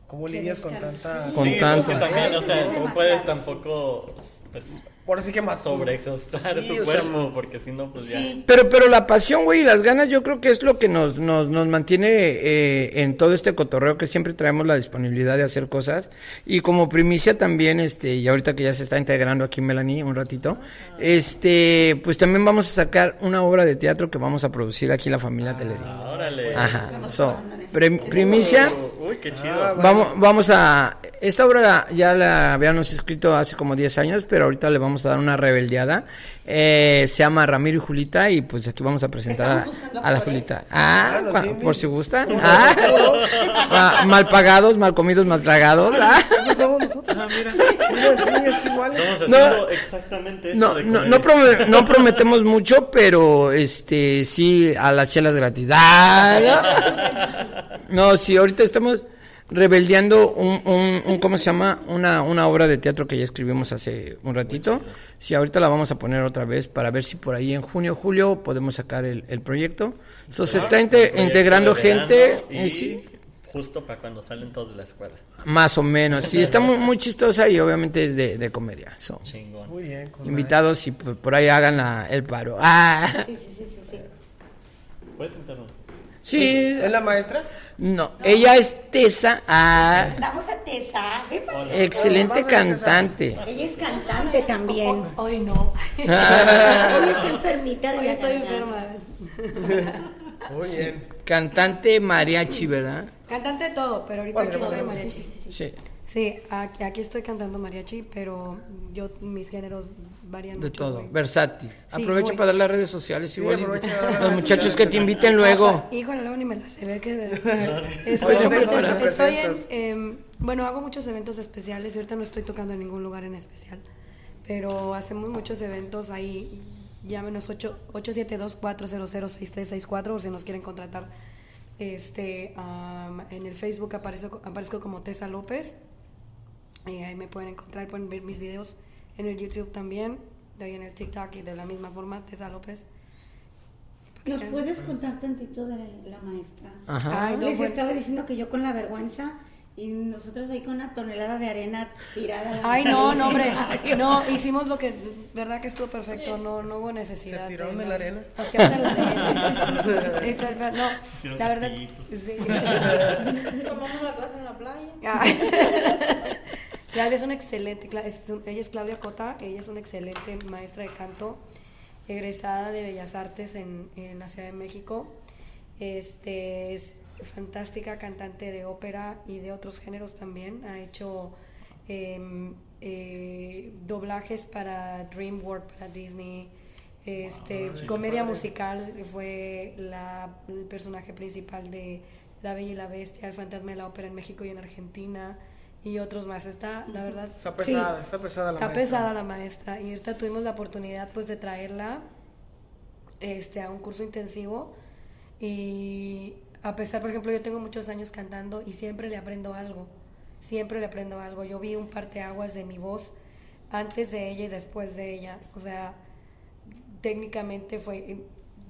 ¿Cómo lidias con tanta.? Con tanto. también, o sea, no puedes tampoco. Pues, por así que más sobreexhaustar tu cuerpo, porque si no, pues ya. Pero, pero la pasión, güey, y las ganas, yo creo que es lo que nos, nos, nos mantiene eh, en todo este cotorreo, que siempre traemos la disponibilidad de hacer cosas. Y como primicia también, este, y ahorita que ya se está integrando aquí Melanie un ratito, este, pues también vamos a sacar una obra de teatro que vamos a producir aquí la familia ah, Telerín. órale. Ajá. So, primicia. Uy, qué chido. Ah, vamos, vamos a. Esta obra ya la habíamos escrito hace como 10 años, pero ahorita le vamos a dar una rebeldeada. Eh, se llama Ramiro y Julita y pues aquí vamos a presentar a, la Julita. Ah, ah por si gusta. Ah, mal pagados, mal comidos, mal tragados. Ah. Eso somos nosotros. Ah, mira. sí, es igual. no, exactamente eso no, no, no, no, prometemos mucho, pero este sí a las chelas gratis. Ah, no, sí, ahorita estamos rebeldeando un, un, ¿cómo se llama? Una, una obra de teatro que ya escribimos hace un ratito. Sí, ahorita la vamos a poner otra vez para ver si por ahí en junio, julio podemos sacar el, el proyecto. So, se está integrando gente. Y, sí. Justo para cuando salen todos de la escuela. Más o menos, sí, está muy, muy chistosa y obviamente es de, de comedia. Chingón. Muy bien. Invitados y por, ahí hagan la, el paro. Ah. Sí, sí, sí, sí. sí. ¿Puedes interrumpir? Sí. ¿Es la maestra? No, ella es Tessa. Ah, Vamos a Tessa. Excelente cantante. Ella es cantante también. Hoy no. ella está enfermita. Hoy estoy enferma. Muy bien. Cantante mariachi, ¿verdad? Cantante de todo, pero ahorita aquí soy mariachi. Sí. Sí, aquí, estoy cantando mariachi, pero yo mis géneros varían de mucho. Todo, versátil. Aprovecho para dar las redes sociales igual. los muchachos que te inviten luego. Híjole, luego ni me la sé. Que... estoy, estoy en, eh, bueno, hago muchos eventos especiales ahorita no estoy tocando en ningún lugar en especial, pero hacemos muchos eventos ahí. Llámenos 872-400-6364 por si nos quieren contratar. Este, um, en el Facebook aparezco, aparezco como Tessa López eh, ahí me pueden encontrar, pueden ver mis videos en el YouTube también, de ahí en el TikTok y de la misma forma, Tessa López. ¿Nos puedes contar tantito de la, maestra? Ajá. Ay, Les estaba diciendo que yo con la vergüenza y nosotros ahí con una tonelada de arena tirada. Ay, no, no, hombre. No, hicimos lo que, verdad que estuvo perfecto, no, no hubo necesidad. ¿Se tiraron de, la arena? Nos quedamos en la arena. no, la verdad. Sí. Tomamos la clase en la playa. Claudia es una excelente, ella es Claudia Cota, ella es una excelente maestra de canto, egresada de Bellas Artes en, la Ciudad de México. Este, es fantástica cantante de ópera y de otros géneros también. Ha hecho em, eh, doblajes para DreamWorks, para Disney. Este, comedia musical fue el personaje principal de La Bella y la Bestia, El Fantasma de la Ópera en México y en Argentina y otros más. Está, la verdad. Está pesada, está pesada la maestra. Está pesada la maestra. Y ahorita tuvimos la oportunidad pues de traerla este, a un curso intensivo. Y a pesar, por ejemplo, yo tengo muchos años cantando y siempre le aprendo algo. siempre le aprendo algo. Yo vi un parteaguas de mi voz antes de ella y después de ella. O sea, técnicamente fue...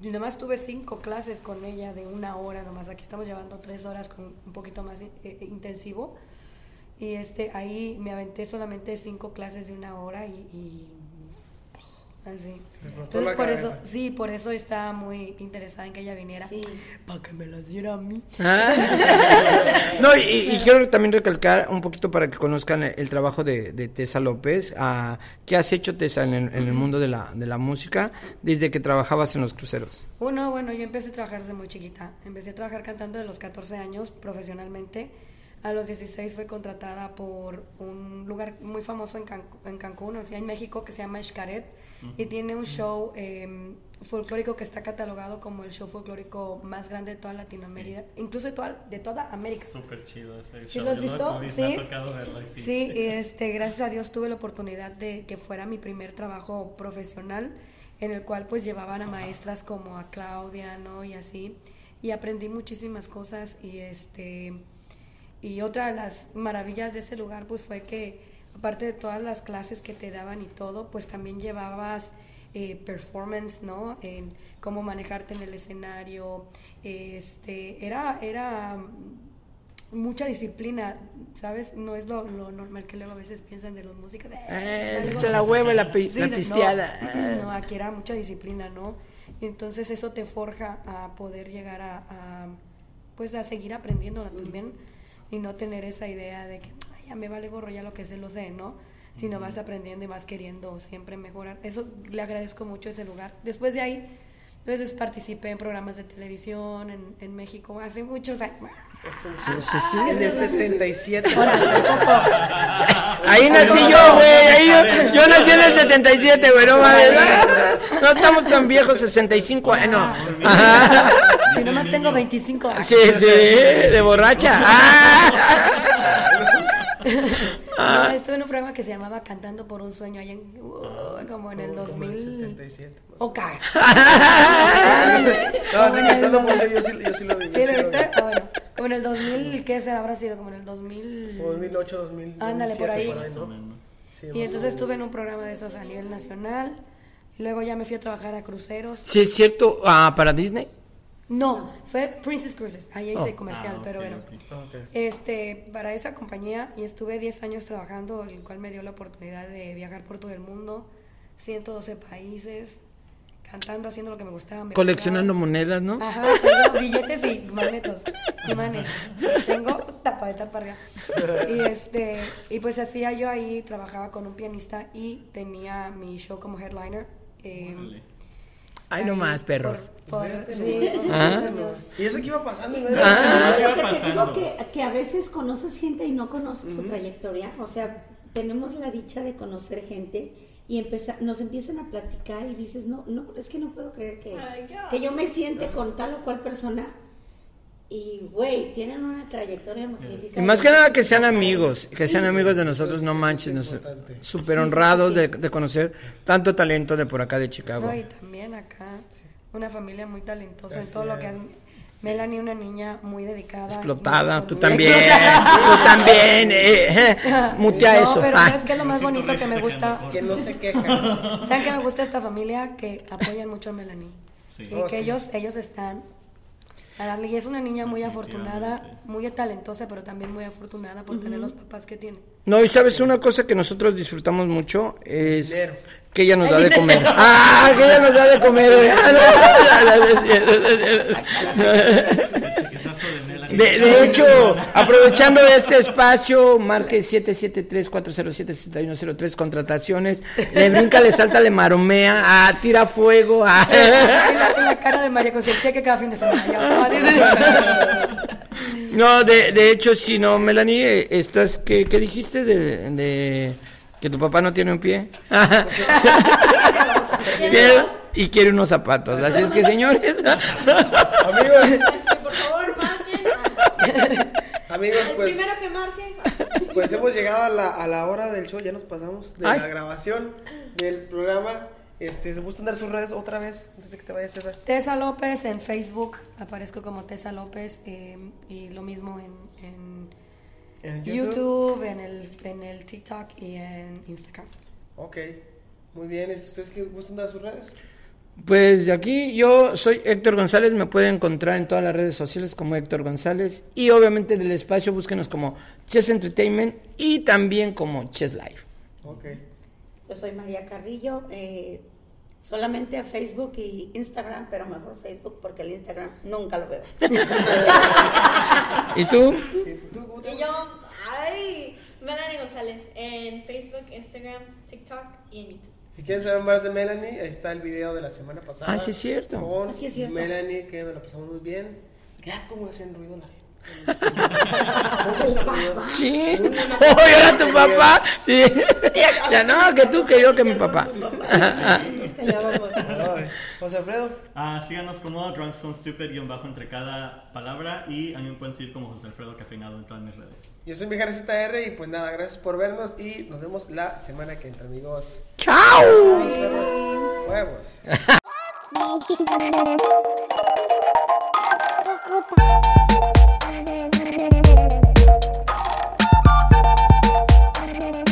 Nomás tuve cinco clases con ella de una hora nomás. Aquí estamos llevando tres horas con un poquito más eh, eh, intensivo. Y este, ahí me aventé solamente cinco clases de una hora y Así. Entonces, por eso, sí, por eso estaba muy interesada en que ella viniera. Para que me las diera a mí. Ah. no, y, quiero también recalcar un poquito para que conozcan el, trabajo de, de, Tessa López. Uh, ¿Qué has hecho, Tessa, en el, mundo de la, de la música desde que trabajabas en los cruceros? Bueno, bueno, yo empecé a trabajar desde muy chiquita. Empecé a trabajar cantando de los 14 años profesionalmente. A los 16 fue contratada por un lugar muy famoso en, en Cancún, o sea, en México, que se llama Xcaret y tiene un show eh, folclórico que está catalogado como el show folclórico más grande de toda Latinoamérica, incluso de toda, de toda América. Súper chido ese ¿Sí lo has visto? Sí. sí. este, gracias a Dios tuve la oportunidad de que fuera mi primer trabajo profesional en el cual pues llevaban a maestras como a Claudia, ¿no? Y así. Y aprendí muchísimas cosas y este... Y otra de las maravillas de ese lugar pues fue que aparte de todas las clases que te daban y todo, pues también llevabas eh, performance, ¿no? En cómo manejarte en el escenario. Este, era, era mucha disciplina, ¿sabes? No es lo, normal que luego a veces piensan de los músicos. Eh, la hueva, la, pisteada. No, aquí era mucha disciplina, ¿no? Entonces eso te forja a poder llegar a, pues a seguir aprendiendo también y no tener esa idea de que ya me vale gorro, ya lo que sé lo sé, ¿no? Sino más aprendiendo y más queriendo siempre mejorar. Eso le agradezco mucho ese lugar. Después de ahí, entonces participé en programas de televisión en, en México hace muchos años. Sí, sí, en el 77. Ahí nací yo, güey. Yo, yo, nací en el 77, güey. No mames. No estamos tan viejos, 65 años. No. Ajá. Si nomás tengo 25 años. Sí, sí, de borracha. Ah. estuve en un programa que se llamaba Cantando por un sueño allá en, uh, como en el 2000. Ok. no, sí, Cantando por un sueño yo sí, yo sí lo vi. ¿Sí lo viste? Ah, bueno. Como en el 2000, ¿qué será? Habrá sido como en el 2000. 2008, 2000. Ándale, por ahí. y entonces estuve en un programa de esos a nivel nacional. Y luego ya me fui a trabajar a cruceros. Sí, es cierto. Ah, ¿Para Disney? No, fue Princess Cruises, ahí hice oh. comercial, ah, pero bueno. Este, para esa compañía y estuve 10 años trabajando, el cual me dio la oportunidad de viajar por todo el mundo, 112 países, cantando, haciendo lo que me gustaba. Coleccionando monedas, ¿no? Ajá, tengo billetes y magnetos, imanes. Tengo tapa de tapa Y este, y pues hacía yo ahí, trabajaba con un pianista y tenía mi show como headliner. Eh, Ay, no más, perros. sí, ¿Ah? Y eso que iba pasando. Ah, te digo que, que, a veces conoces gente y no conoces su trayectoria. O sea, tenemos la dicha de conocer gente y empezar, nos empiezan a platicar y dices, no, no, es que no puedo creer que, que yo me siente con tal o cual persona y, güey, tienen una trayectoria magnífica. Y más que nada que sean amigos, que sean amigos de nosotros, no manches, súper honrados de, conocer tanto talento de por acá de Chicago. y también acá, una familia muy talentosa en todo lo que han... Melanie, una niña muy dedicada. Explotada, tú también, tú también, eh, eh mutea no, eso. pero ah. ¿sabes qué es lo más bonito que me gusta? Que no se queja. ¿Saben que me gusta esta familia? Que apoyan mucho a Melanie. Y que oh, ellos, ellos están y es una niña muy afortunada, muy talentosa, pero también muy afortunada por tener los papás que tiene. No, y sabes, una cosa que nosotros disfrutamos mucho es que ella nos da de comer. ¡Ah! Que ella nos da de comer. De, de hecho, aprovechando este espacio, marque 773-407-6103, contrataciones, le brinca, le salta, le maromea, ah, tira fuego. Ah. La, cara de María José, cheque cada fin de semana. No, de, de hecho, si no, Melanie, estás, ¿qué, qué dijiste de, de que tu papá no tiene un pie? y quiere unos zapatos. Así es que, señores. Amigos. Amigos, pues. primero que marque. Pues hemos llegado a la, a la hora del show, ya nos pasamos de la grabación del programa. Este, ¿Se gustan dar sus redes otra vez antes de que te vayas, Tessa? Tessa López en Facebook, aparezco como Tessa López eh, y lo mismo en, en ¿En YouTube? en, el, en el TikTok y en Instagram. Ok, muy bien. ¿Ustedes qué gustan dar sus redes? Pues de aquí yo soy Héctor González, me pueden encontrar en todas las redes sociales como Héctor González y obviamente del espacio búsquenos como Chess Entertainment y también como Chess Live. Ok. Yo soy María Carrillo, eh, solamente a Facebook y Instagram, pero mejor Facebook porque el Instagram nunca lo veo. ¿Y tú? ¿Y, yo, ay, Melanie González en Facebook, Instagram, TikTok y en YouTube. Si quieren saber más de Melanie, ahí está el video de la semana pasada. Ah, sí es cierto. Con ah, es cierto. Melanie, que nos la pasamos muy bien. Ya como hacen ruido la gente. Sí. Oh, era tu papá. Sí. Ya no, que tú, que yo, que mi papá. José Alfredo. Ah, síganos como Drunk Stupid guion bajo entre cada palabra y a mí me pueden seguir como José Alfredo Cafeinado en todas mis redes. Yo soy Mijares ZR y pues nada, gracias por vernos y nos vemos la semana que entra, amigos. ¡Chao! Huevos.